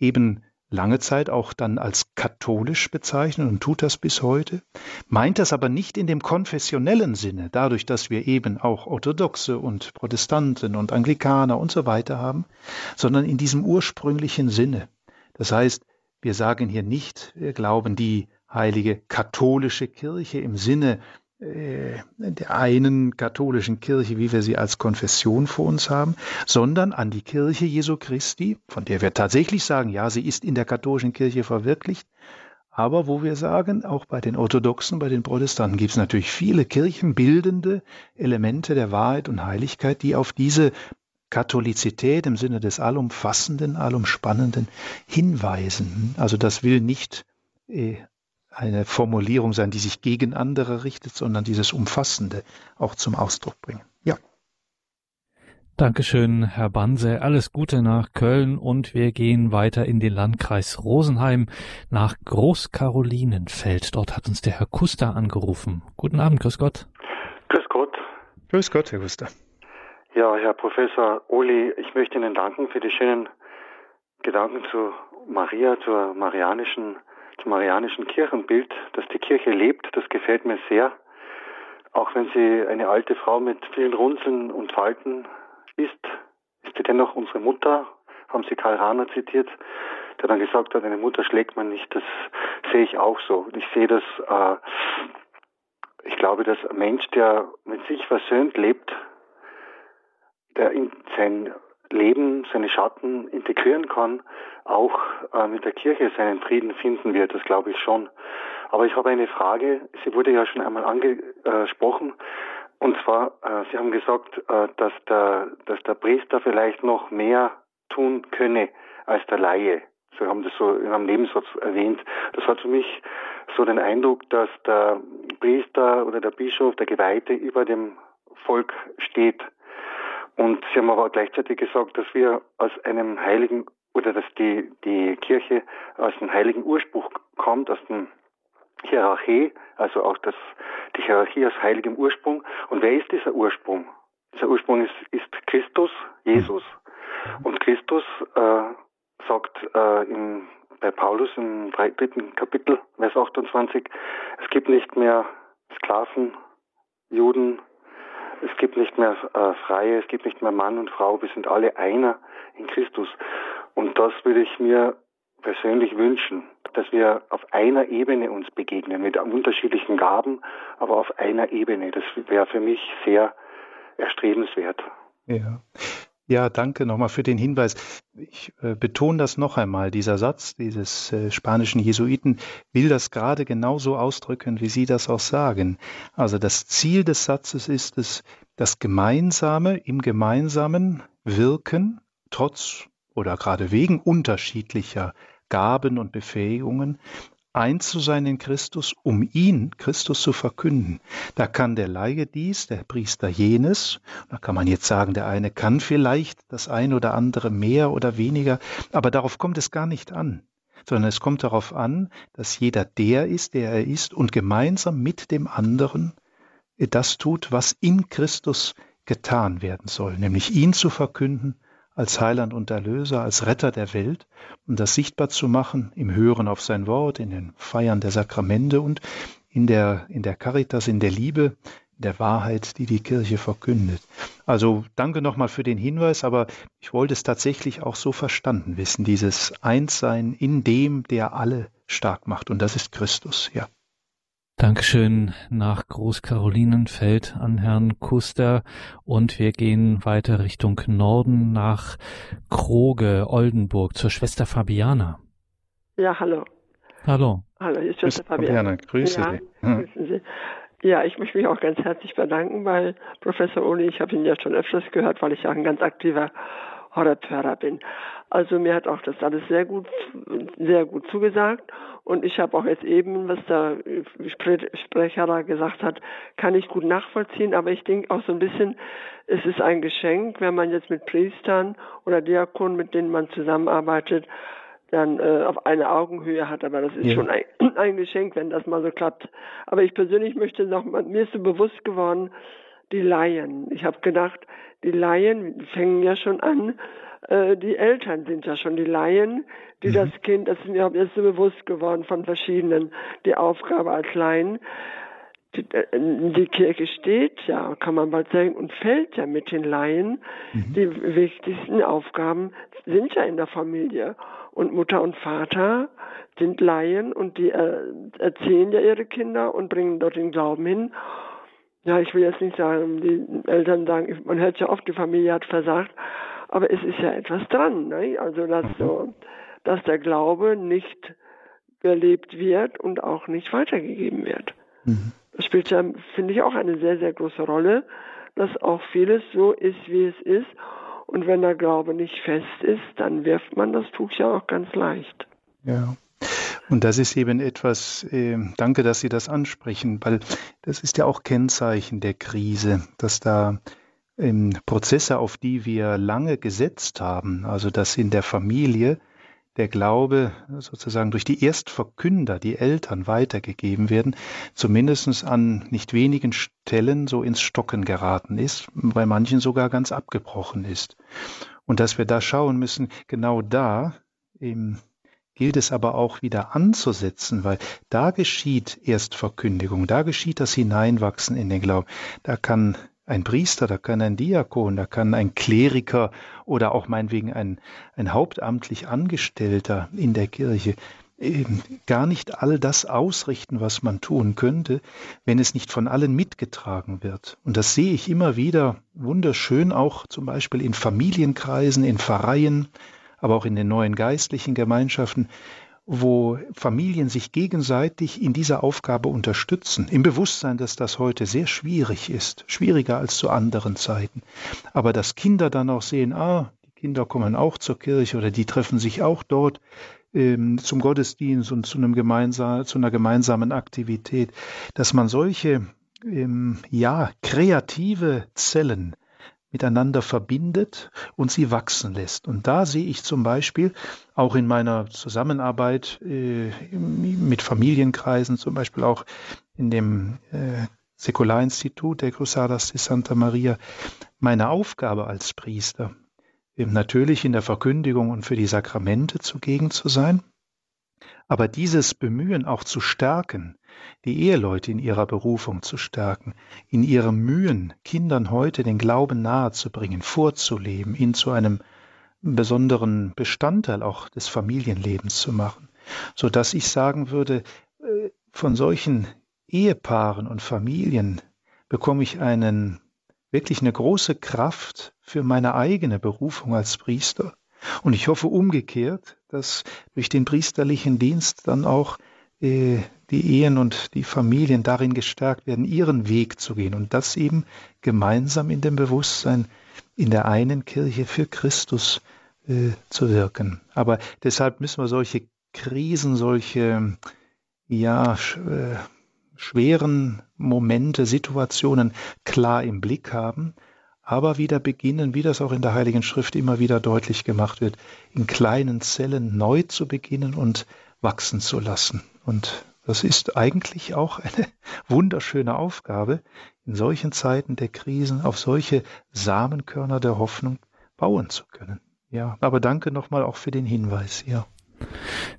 eben lange Zeit auch dann als katholisch bezeichnet und tut das bis heute, meint das aber nicht in dem konfessionellen Sinne, dadurch, dass wir eben auch Orthodoxe und Protestanten und Anglikaner und so weiter haben, sondern in diesem ursprünglichen Sinne. Das heißt, wir sagen hier nicht, wir glauben die heilige katholische Kirche im Sinne äh, der einen katholischen Kirche, wie wir sie als Konfession vor uns haben, sondern an die Kirche Jesu Christi, von der wir tatsächlich sagen, ja, sie ist in der katholischen Kirche verwirklicht, aber wo wir sagen, auch bei den Orthodoxen, bei den Protestanten gibt es natürlich viele kirchenbildende Elemente der Wahrheit und Heiligkeit, die auf diese Katholizität im Sinne des Allumfassenden, Allumspannenden hinweisen. Also das will nicht äh, eine Formulierung sein, die sich gegen andere richtet, sondern dieses Umfassende auch zum Ausdruck bringen. Ja. Dankeschön, Herr Banse. Alles Gute nach Köln und wir gehen weiter in den Landkreis Rosenheim nach Großkarolinenfeld. Dort hat uns der Herr Kuster angerufen. Guten Abend, grüß Gott. Grüß Gott. Grüß Gott, Herr Kuster. Ja, Herr Professor Oli, ich möchte Ihnen danken für die schönen Gedanken zu Maria, zur marianischen zum marianischen Kirchenbild, dass die Kirche lebt, das gefällt mir sehr. Auch wenn sie eine alte Frau mit vielen Runzeln und Falten ist, ist sie dennoch unsere Mutter, haben sie Karl Rahner zitiert, der dann gesagt hat, eine Mutter schlägt man nicht. Das sehe ich auch so. Ich sehe das, äh, ich glaube, dass ein Mensch, der mit sich versöhnt lebt, der in sein Leben, seine Schatten integrieren kann, auch äh, mit der Kirche seinen Frieden finden wird, das glaube ich schon. Aber ich habe eine Frage, sie wurde ja schon einmal angesprochen, und zwar, äh, Sie haben gesagt, äh, dass, der, dass der Priester vielleicht noch mehr tun könne als der Laie. Sie haben das so in einem Nebensatz erwähnt. Das hat für mich so den Eindruck, dass der Priester oder der Bischof, der Geweihte über dem Volk steht und Sie haben aber gleichzeitig gesagt, dass wir aus einem heiligen oder dass die, die Kirche aus einem heiligen Ursprung kommt, aus dem Hierarchie, also auch das, die Hierarchie aus heiligem Ursprung. Und wer ist dieser Ursprung? Dieser Ursprung ist, ist Christus, Jesus. Und Christus äh, sagt äh, im, bei Paulus im dritten Kapitel, Vers 28, es gibt nicht mehr Sklaven, Juden, es gibt nicht mehr äh, Freie, es gibt nicht mehr Mann und Frau, wir sind alle einer in Christus. Und das würde ich mir persönlich wünschen, dass wir auf einer Ebene uns begegnen, mit unterschiedlichen Gaben, aber auf einer Ebene. Das wäre für mich sehr erstrebenswert. Ja. Ja, danke nochmal für den Hinweis. Ich äh, betone das noch einmal. Dieser Satz dieses äh, spanischen Jesuiten will das gerade genauso ausdrücken, wie Sie das auch sagen. Also das Ziel des Satzes ist es, das Gemeinsame im Gemeinsamen wirken, trotz oder gerade wegen unterschiedlicher Gaben und Befähigungen, eins zu sein in Christus, um ihn, Christus, zu verkünden. Da kann der Laie dies, der Priester jenes. Da kann man jetzt sagen, der eine kann vielleicht das eine oder andere mehr oder weniger, aber darauf kommt es gar nicht an sondern es kommt darauf an, dass jeder der ist, der er ist und gemeinsam mit dem anderen das tut, was in Christus getan werden soll, nämlich ihn zu verkünden als Heiland und Erlöser, als Retter der Welt, um das sichtbar zu machen im Hören auf sein Wort, in den Feiern der Sakramente und in der, in der Caritas, in der Liebe, der Wahrheit, die die Kirche verkündet. Also danke nochmal für den Hinweis, aber ich wollte es tatsächlich auch so verstanden wissen, dieses Einssein in dem, der alle stark macht, und das ist Christus, ja. Dankeschön nach Großkarolinenfeld an Herrn Kuster und wir gehen weiter Richtung Norden nach Kroge, Oldenburg zur Schwester Fabiana. Ja, hallo. Hallo. Hallo, hier ist Schwester Fabiana. Grüße ja, Sie. Grüßen Sie. Ja, ich möchte mich auch ganz herzlich bedanken bei Professor Uli. Ich habe ihn ja schon öfters gehört, weil ich ja ein ganz aktiver Horrorpfarrer bin. Also mir hat auch das alles sehr gut, sehr gut zugesagt. Und ich habe auch jetzt eben, was der Sprecher da gesagt hat, kann ich gut nachvollziehen. Aber ich denke auch so ein bisschen, es ist ein Geschenk, wenn man jetzt mit Priestern oder Diakonen, mit denen man zusammenarbeitet, dann äh, auf eine Augenhöhe hat. Aber das ist ja. schon ein, ein Geschenk, wenn das mal so klappt. Aber ich persönlich möchte noch, mir ist so bewusst geworden, die Laien. Ich habe gedacht, die Laien fängen ja schon an, äh, die Eltern sind ja schon die Laien, die mhm. das Kind, das ist mir jetzt so bewusst geworden von verschiedenen, die Aufgabe als Laien. Die, äh, die, Kirche steht ja, kann man bald sagen, und fällt ja mit den Laien. Mhm. Die wichtigsten Aufgaben sind ja in der Familie. Und Mutter und Vater sind Laien und die äh, erziehen ja ihre Kinder und bringen dort den Glauben hin. Ja, ich will jetzt nicht sagen, die Eltern sagen, man hört ja oft, die Familie hat versagt, aber es ist ja etwas dran, ne? Also dass mhm. so, dass der Glaube nicht gelebt wird und auch nicht weitergegeben wird. Mhm. Das spielt ja, finde ich, auch eine sehr, sehr große Rolle, dass auch vieles so ist, wie es ist. Und wenn der Glaube nicht fest ist, dann wirft man das Tuch ja auch ganz leicht. Ja. Und das ist eben etwas, äh, danke, dass Sie das ansprechen, weil das ist ja auch Kennzeichen der Krise, dass da ähm, Prozesse, auf die wir lange gesetzt haben, also dass in der Familie der Glaube sozusagen durch die Erstverkünder, die Eltern weitergegeben werden, zumindest an nicht wenigen Stellen so ins Stocken geraten ist, bei manchen sogar ganz abgebrochen ist. Und dass wir da schauen müssen, genau da gilt es aber auch wieder anzusetzen, weil da geschieht Erstverkündigung, da geschieht das Hineinwachsen in den Glauben. Da kann ein Priester, da kann ein Diakon, da kann ein Kleriker oder auch meinetwegen ein, ein hauptamtlich Angestellter in der Kirche eben gar nicht all das ausrichten, was man tun könnte, wenn es nicht von allen mitgetragen wird. Und das sehe ich immer wieder wunderschön, auch zum Beispiel in Familienkreisen, in Pfarreien, aber auch in den neuen geistlichen Gemeinschaften, wo Familien sich gegenseitig in dieser Aufgabe unterstützen, im Bewusstsein, dass das heute sehr schwierig ist, schwieriger als zu anderen Zeiten. Aber dass Kinder dann auch sehen, ah, die Kinder kommen auch zur Kirche oder die treffen sich auch dort ähm, zum Gottesdienst und zu, einem gemeinsam, zu einer gemeinsamen Aktivität, dass man solche ähm, ja kreative Zellen miteinander verbindet und sie wachsen lässt. Und da sehe ich zum Beispiel auch in meiner Zusammenarbeit äh, mit Familienkreisen, zum Beispiel auch in dem äh, Säkularinstitut der Cruzadas de Santa Maria, meine Aufgabe als Priester, eben natürlich in der Verkündigung und für die Sakramente zugegen zu sein, aber dieses Bemühen auch zu stärken, die Eheleute in ihrer Berufung zu stärken, in ihrem Mühen, Kindern heute den Glauben nahezubringen, vorzuleben, ihn zu einem besonderen Bestandteil auch des Familienlebens zu machen, so dass ich sagen würde, äh, von solchen Ehepaaren und Familien bekomme ich einen wirklich eine große Kraft für meine eigene Berufung als Priester. Und ich hoffe umgekehrt, dass durch den priesterlichen Dienst dann auch äh, die Ehen und die Familien darin gestärkt werden, ihren Weg zu gehen und das eben gemeinsam in dem Bewusstsein in der einen Kirche für Christus äh, zu wirken. Aber deshalb müssen wir solche Krisen, solche ja sch äh, schweren Momente, Situationen klar im Blick haben, aber wieder beginnen, wie das auch in der Heiligen Schrift immer wieder deutlich gemacht wird, in kleinen Zellen neu zu beginnen und wachsen zu lassen. Und das ist eigentlich auch eine wunderschöne Aufgabe, in solchen Zeiten der Krisen auf solche Samenkörner der Hoffnung bauen zu können. Ja, aber danke nochmal auch für den Hinweis, ja.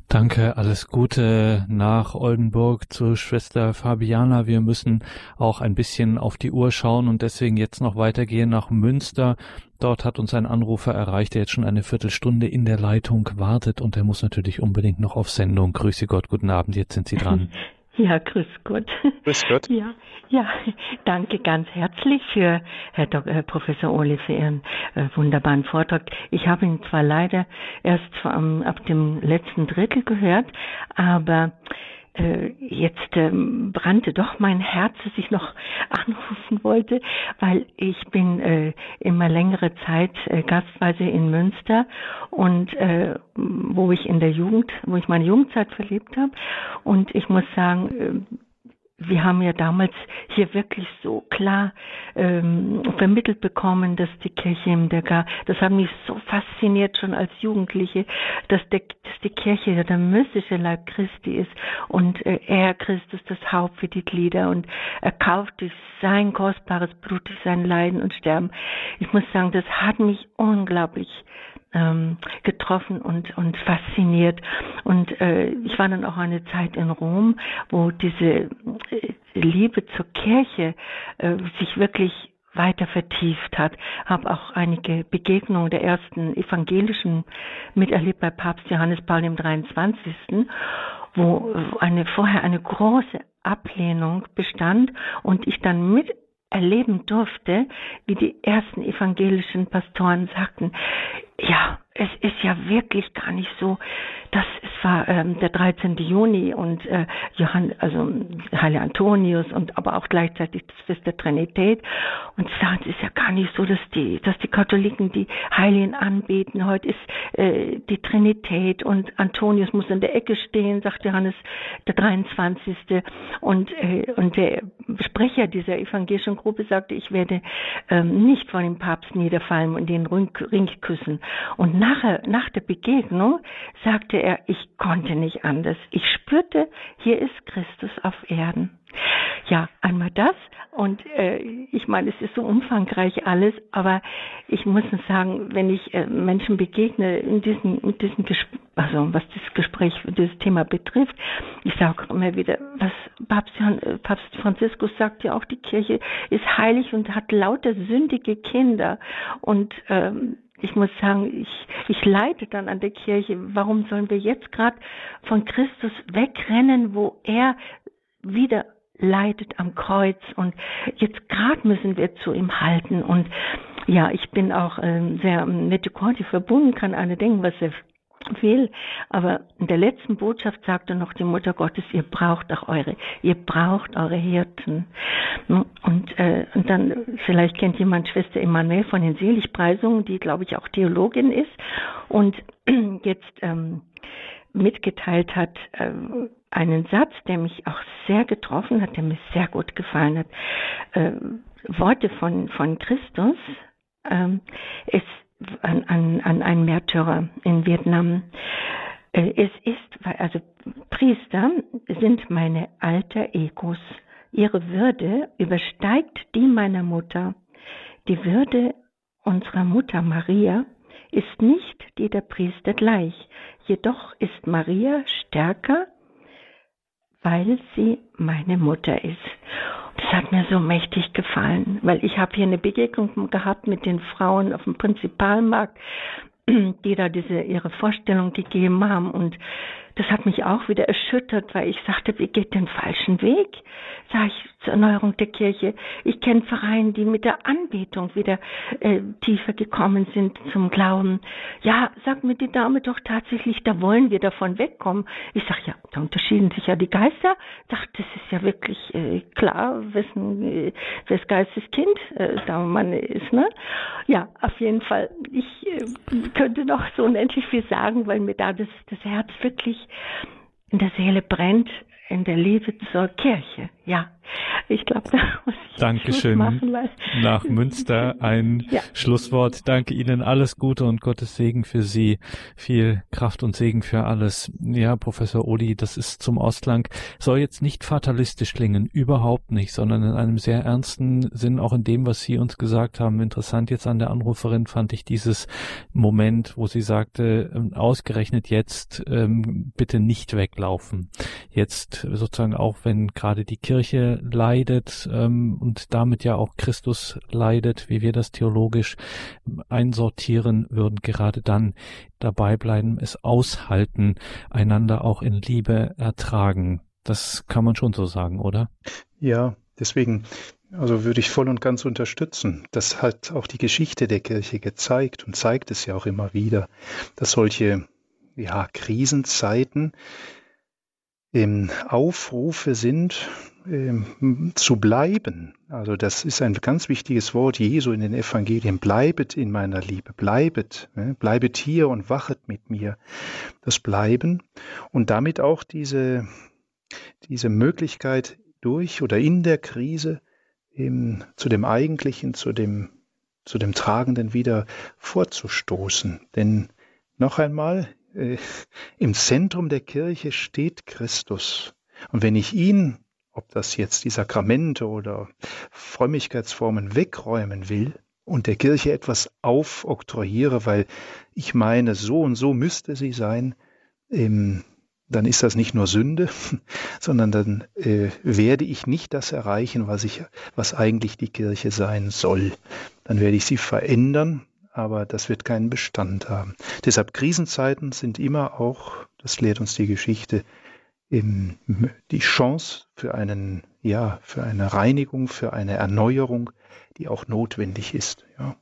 Danke, alles Gute nach Oldenburg zu Schwester Fabiana. Wir müssen auch ein bisschen auf die Uhr schauen und deswegen jetzt noch weitergehen nach Münster. Dort hat uns ein Anrufer erreicht, der jetzt schon eine Viertelstunde in der Leitung wartet und der muss natürlich unbedingt noch auf Sendung. Grüße Gott, guten Abend, jetzt sind Sie dran. Ja, grüß Gott. Grüß Gott. Ja, ja, danke ganz herzlich für Herr, Dr., Herr Professor Ole für Ihren äh, wunderbaren Vortrag. Ich habe ihn zwar leider erst vom, ab dem letzten Drittel gehört, aber äh, jetzt ähm, brannte doch mein Herz, dass ich noch anrufen wollte, weil ich bin äh, immer längere Zeit äh, gastweise in Münster und äh, wo ich in der Jugend, wo ich meine Jugendzeit verlebt habe. Und ich muss sagen, äh, wir haben ja damals hier wirklich so klar ähm, vermittelt bekommen, dass die Kirche im Degar, das hat mich so fasziniert schon als Jugendliche, dass, der, dass die Kirche ja der mystische Leib Christi ist und äh, er Christus das Haupt für die Glieder und er kauft durch sein kostbares Blut, durch sein Leiden und Sterben. Ich muss sagen, das hat mich unglaublich ähm, getroffen und, und fasziniert. Und äh, ich war dann auch eine Zeit in Rom, wo diese äh, Liebe zur Kirche äh, sich wirklich weiter vertieft hat, habe auch einige Begegnungen der ersten evangelischen miterlebt bei Papst Johannes Paul im 23., wo eine vorher eine große Ablehnung bestand und ich dann mit erleben durfte, wie die ersten evangelischen Pastoren sagten, ja, es ist ja wirklich gar nicht so, dass es war ähm, der 13. Juni und äh, Johann, also Heilige Antonius und aber auch gleichzeitig das Fest der Trinität und es ist ja gar nicht so, dass die, dass die Katholiken die Heiligen anbeten. Heute ist äh, die Trinität und Antonius muss in der Ecke stehen, sagt Johannes der 23. Und äh, und der Sprecher dieser evangelischen Gruppe sagte, ich werde ähm, nicht vor dem Papst niederfallen und den Ring, Ring küssen. Und nachher, nach der Begegnung sagte er, ich konnte nicht anders. Ich spürte, hier ist Christus auf Erden. Ja, einmal das und äh, ich meine, es ist so umfangreich alles, aber ich muss sagen, wenn ich äh, Menschen begegne in diesen, in Gespräch, also was das Gespräch, dieses Thema betrifft, ich sage immer wieder, was Papst, äh, Papst Franziskus sagt ja auch, die Kirche ist heilig und hat lauter sündige Kinder und ähm, ich muss sagen, ich, ich leide dann an der Kirche. Warum sollen wir jetzt gerade von Christus wegrennen, wo er wieder leidet am Kreuz und jetzt gerade müssen wir zu ihm halten und ja, ich bin auch ähm, sehr mit de Corti verbunden, kann alle denken, was er will. Aber in der letzten Botschaft sagte noch die Mutter Gottes, ihr braucht auch eure, ihr braucht eure Hirten. Und, äh, und dann, vielleicht kennt jemand Schwester Emanuel von den Seligpreisungen, die, glaube ich, auch Theologin ist und jetzt ähm, mitgeteilt hat, äh, einen Satz, der mich auch sehr getroffen hat, der mir sehr gut gefallen hat. Äh, Worte von, von Christus, ähm, ist an, an, an einen Märtyrer in Vietnam. Äh, es ist, also Priester sind meine alter Egos. Ihre Würde übersteigt die meiner Mutter. Die Würde unserer Mutter Maria ist nicht die der Priester gleich. Jedoch ist Maria stärker, weil sie meine Mutter ist. Das hat mir so mächtig gefallen, weil ich habe hier eine Begegnung gehabt mit den Frauen auf dem Prinzipalmarkt, die da diese ihre Vorstellung gegeben haben. Und das hat mich auch wieder erschüttert, weil ich sagte, wir geht den falschen Weg, sage ich zur Erneuerung der Kirche. Ich kenne Vereine, die mit der Anbetung wieder äh, tiefer gekommen sind zum Glauben. Ja, sagt mir die Dame doch tatsächlich, da wollen wir davon wegkommen. Ich sage, ja, da unterschieden sich ja die Geister. Sagt, das ist ja wirklich äh, klar, wessen, äh, wes Geisteskind äh, da man ist. Ne? Ja, auf jeden Fall. Ich äh, könnte noch so unendlich viel sagen, weil mir da das, das Herz wirklich in der Seele brennt, in der Liebe zur Kirche. Ja, ich glaube, da muss ich Dankeschön. machen. Weil Nach Münster ein ja. Schlusswort. Danke Ihnen. Alles Gute und Gottes Segen für Sie. Viel Kraft und Segen für alles. Ja, Professor Odi, das ist zum Ausgang. Soll jetzt nicht fatalistisch klingen. Überhaupt nicht, sondern in einem sehr ernsten Sinn, auch in dem, was Sie uns gesagt haben. Interessant jetzt an der Anruferin fand ich dieses Moment, wo sie sagte, ähm, ausgerechnet jetzt, ähm, bitte nicht weglaufen. Jetzt sozusagen auch, wenn gerade die Kirche leidet ähm, und damit ja auch Christus leidet, wie wir das theologisch einsortieren würden, gerade dann dabei bleiben, es aushalten, einander auch in Liebe ertragen. Das kann man schon so sagen, oder? Ja, deswegen also würde ich voll und ganz unterstützen. Das hat auch die Geschichte der Kirche gezeigt und zeigt es ja auch immer wieder, dass solche ja, Krisenzeiten ähm, Aufrufe sind, ähm, zu bleiben. Also das ist ein ganz wichtiges Wort Jesu in den Evangelien. Bleibet in meiner Liebe, bleibet, ne? bleibet hier und wachet mit mir. Das Bleiben und damit auch diese, diese Möglichkeit durch oder in der Krise eben zu dem Eigentlichen, zu dem, zu dem Tragenden wieder vorzustoßen. Denn noch einmal, äh, im Zentrum der Kirche steht Christus. Und wenn ich ihn, ob das jetzt die Sakramente oder Frömmigkeitsformen wegräumen will und der Kirche etwas aufoktroyiere, weil ich meine, so und so müsste sie sein, ähm, dann ist das nicht nur Sünde, sondern dann äh, werde ich nicht das erreichen, was ich, was eigentlich die Kirche sein soll. Dann werde ich sie verändern, aber das wird keinen Bestand haben. Deshalb Krisenzeiten sind immer auch, das lehrt uns die Geschichte, eben die Chance für einen, ja, für eine Reinigung, für eine Erneuerung, die auch notwendig ist. Ja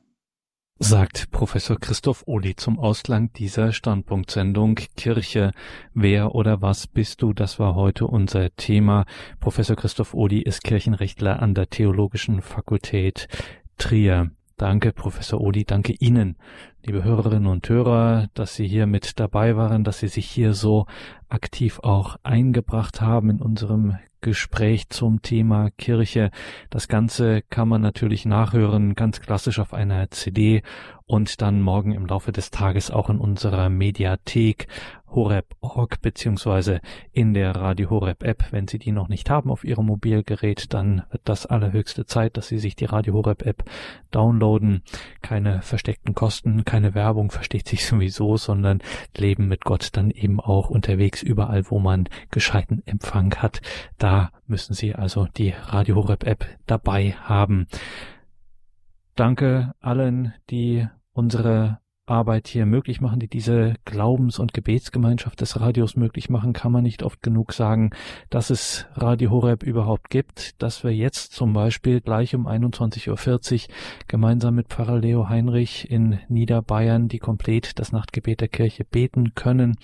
sagt Professor Christoph Ohli zum Ausklang dieser Standpunktsendung Kirche. Wer oder was bist du? Das war heute unser Thema. Professor Christoph Ohli ist Kirchenrechtler an der Theologischen Fakultät Trier. Danke, Professor Ohli. Danke Ihnen, liebe Hörerinnen und Hörer, dass Sie hier mit dabei waren, dass Sie sich hier so aktiv auch eingebracht haben in unserem Gespräch zum Thema Kirche. Das Ganze kann man natürlich nachhören, ganz klassisch auf einer CD und dann morgen im Laufe des Tages auch in unserer Mediathek Horeb.org beziehungsweise in der Radio Horeb App. Wenn Sie die noch nicht haben auf Ihrem Mobilgerät, dann wird das allerhöchste Zeit, dass Sie sich die Radio Horeb App downloaden. Keine versteckten Kosten, keine Werbung, versteht sich sowieso, sondern Leben mit Gott dann eben auch unterwegs überall, wo man gescheiten Empfang hat. Da müssen Sie also die Radio Horeb App dabei haben. Danke allen, die unsere Arbeit hier möglich machen, die diese Glaubens- und Gebetsgemeinschaft des Radios möglich machen, kann man nicht oft genug sagen, dass es Radio Horeb überhaupt gibt, dass wir jetzt zum Beispiel gleich um 21.40 Uhr gemeinsam mit Pfarrer Leo Heinrich in Niederbayern die komplett das Nachtgebet der Kirche beten können.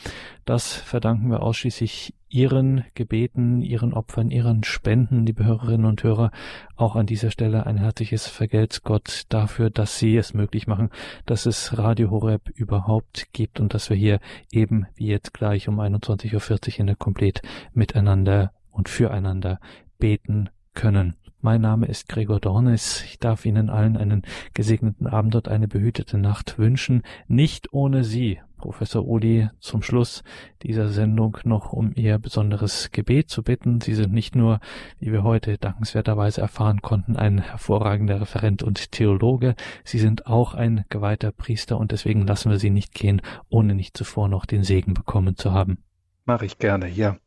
Das verdanken wir ausschließlich Ihren Gebeten, Ihren Opfern, Ihren Spenden, liebe Hörerinnen und Hörer, auch an dieser Stelle ein herzliches Vergelt's Gott dafür, dass Sie es möglich machen, dass es Radio Horeb überhaupt gibt und dass wir hier eben wie jetzt gleich um 21.40 Uhr in der Komplett miteinander und füreinander beten können. Mein Name ist Gregor Dornis. Ich darf Ihnen allen einen gesegneten Abend und eine behütete Nacht wünschen. Nicht ohne Sie, Professor Uli, zum Schluss dieser Sendung noch um Ihr besonderes Gebet zu bitten. Sie sind nicht nur, wie wir heute dankenswerterweise erfahren konnten, ein hervorragender Referent und Theologe, Sie sind auch ein geweihter Priester und deswegen lassen wir Sie nicht gehen, ohne nicht zuvor noch den Segen bekommen zu haben. Mache ich gerne, ja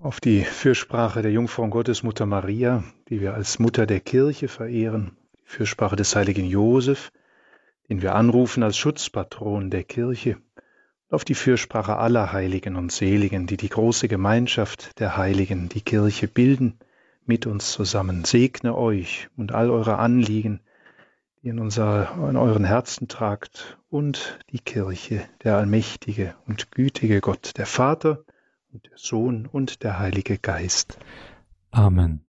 auf die Fürsprache der Jungfrau Gottesmutter Maria, die wir als Mutter der Kirche verehren, die Fürsprache des heiligen Josef, den wir anrufen als Schutzpatron der Kirche, auf die Fürsprache aller Heiligen und Seligen, die die große Gemeinschaft der Heiligen, die Kirche bilden, mit uns zusammen. Segne euch und all eure Anliegen, die in, unser, in euren Herzen tragt, und die Kirche, der allmächtige und gütige Gott, der Vater, und der Sohn und der Heilige Geist. Amen.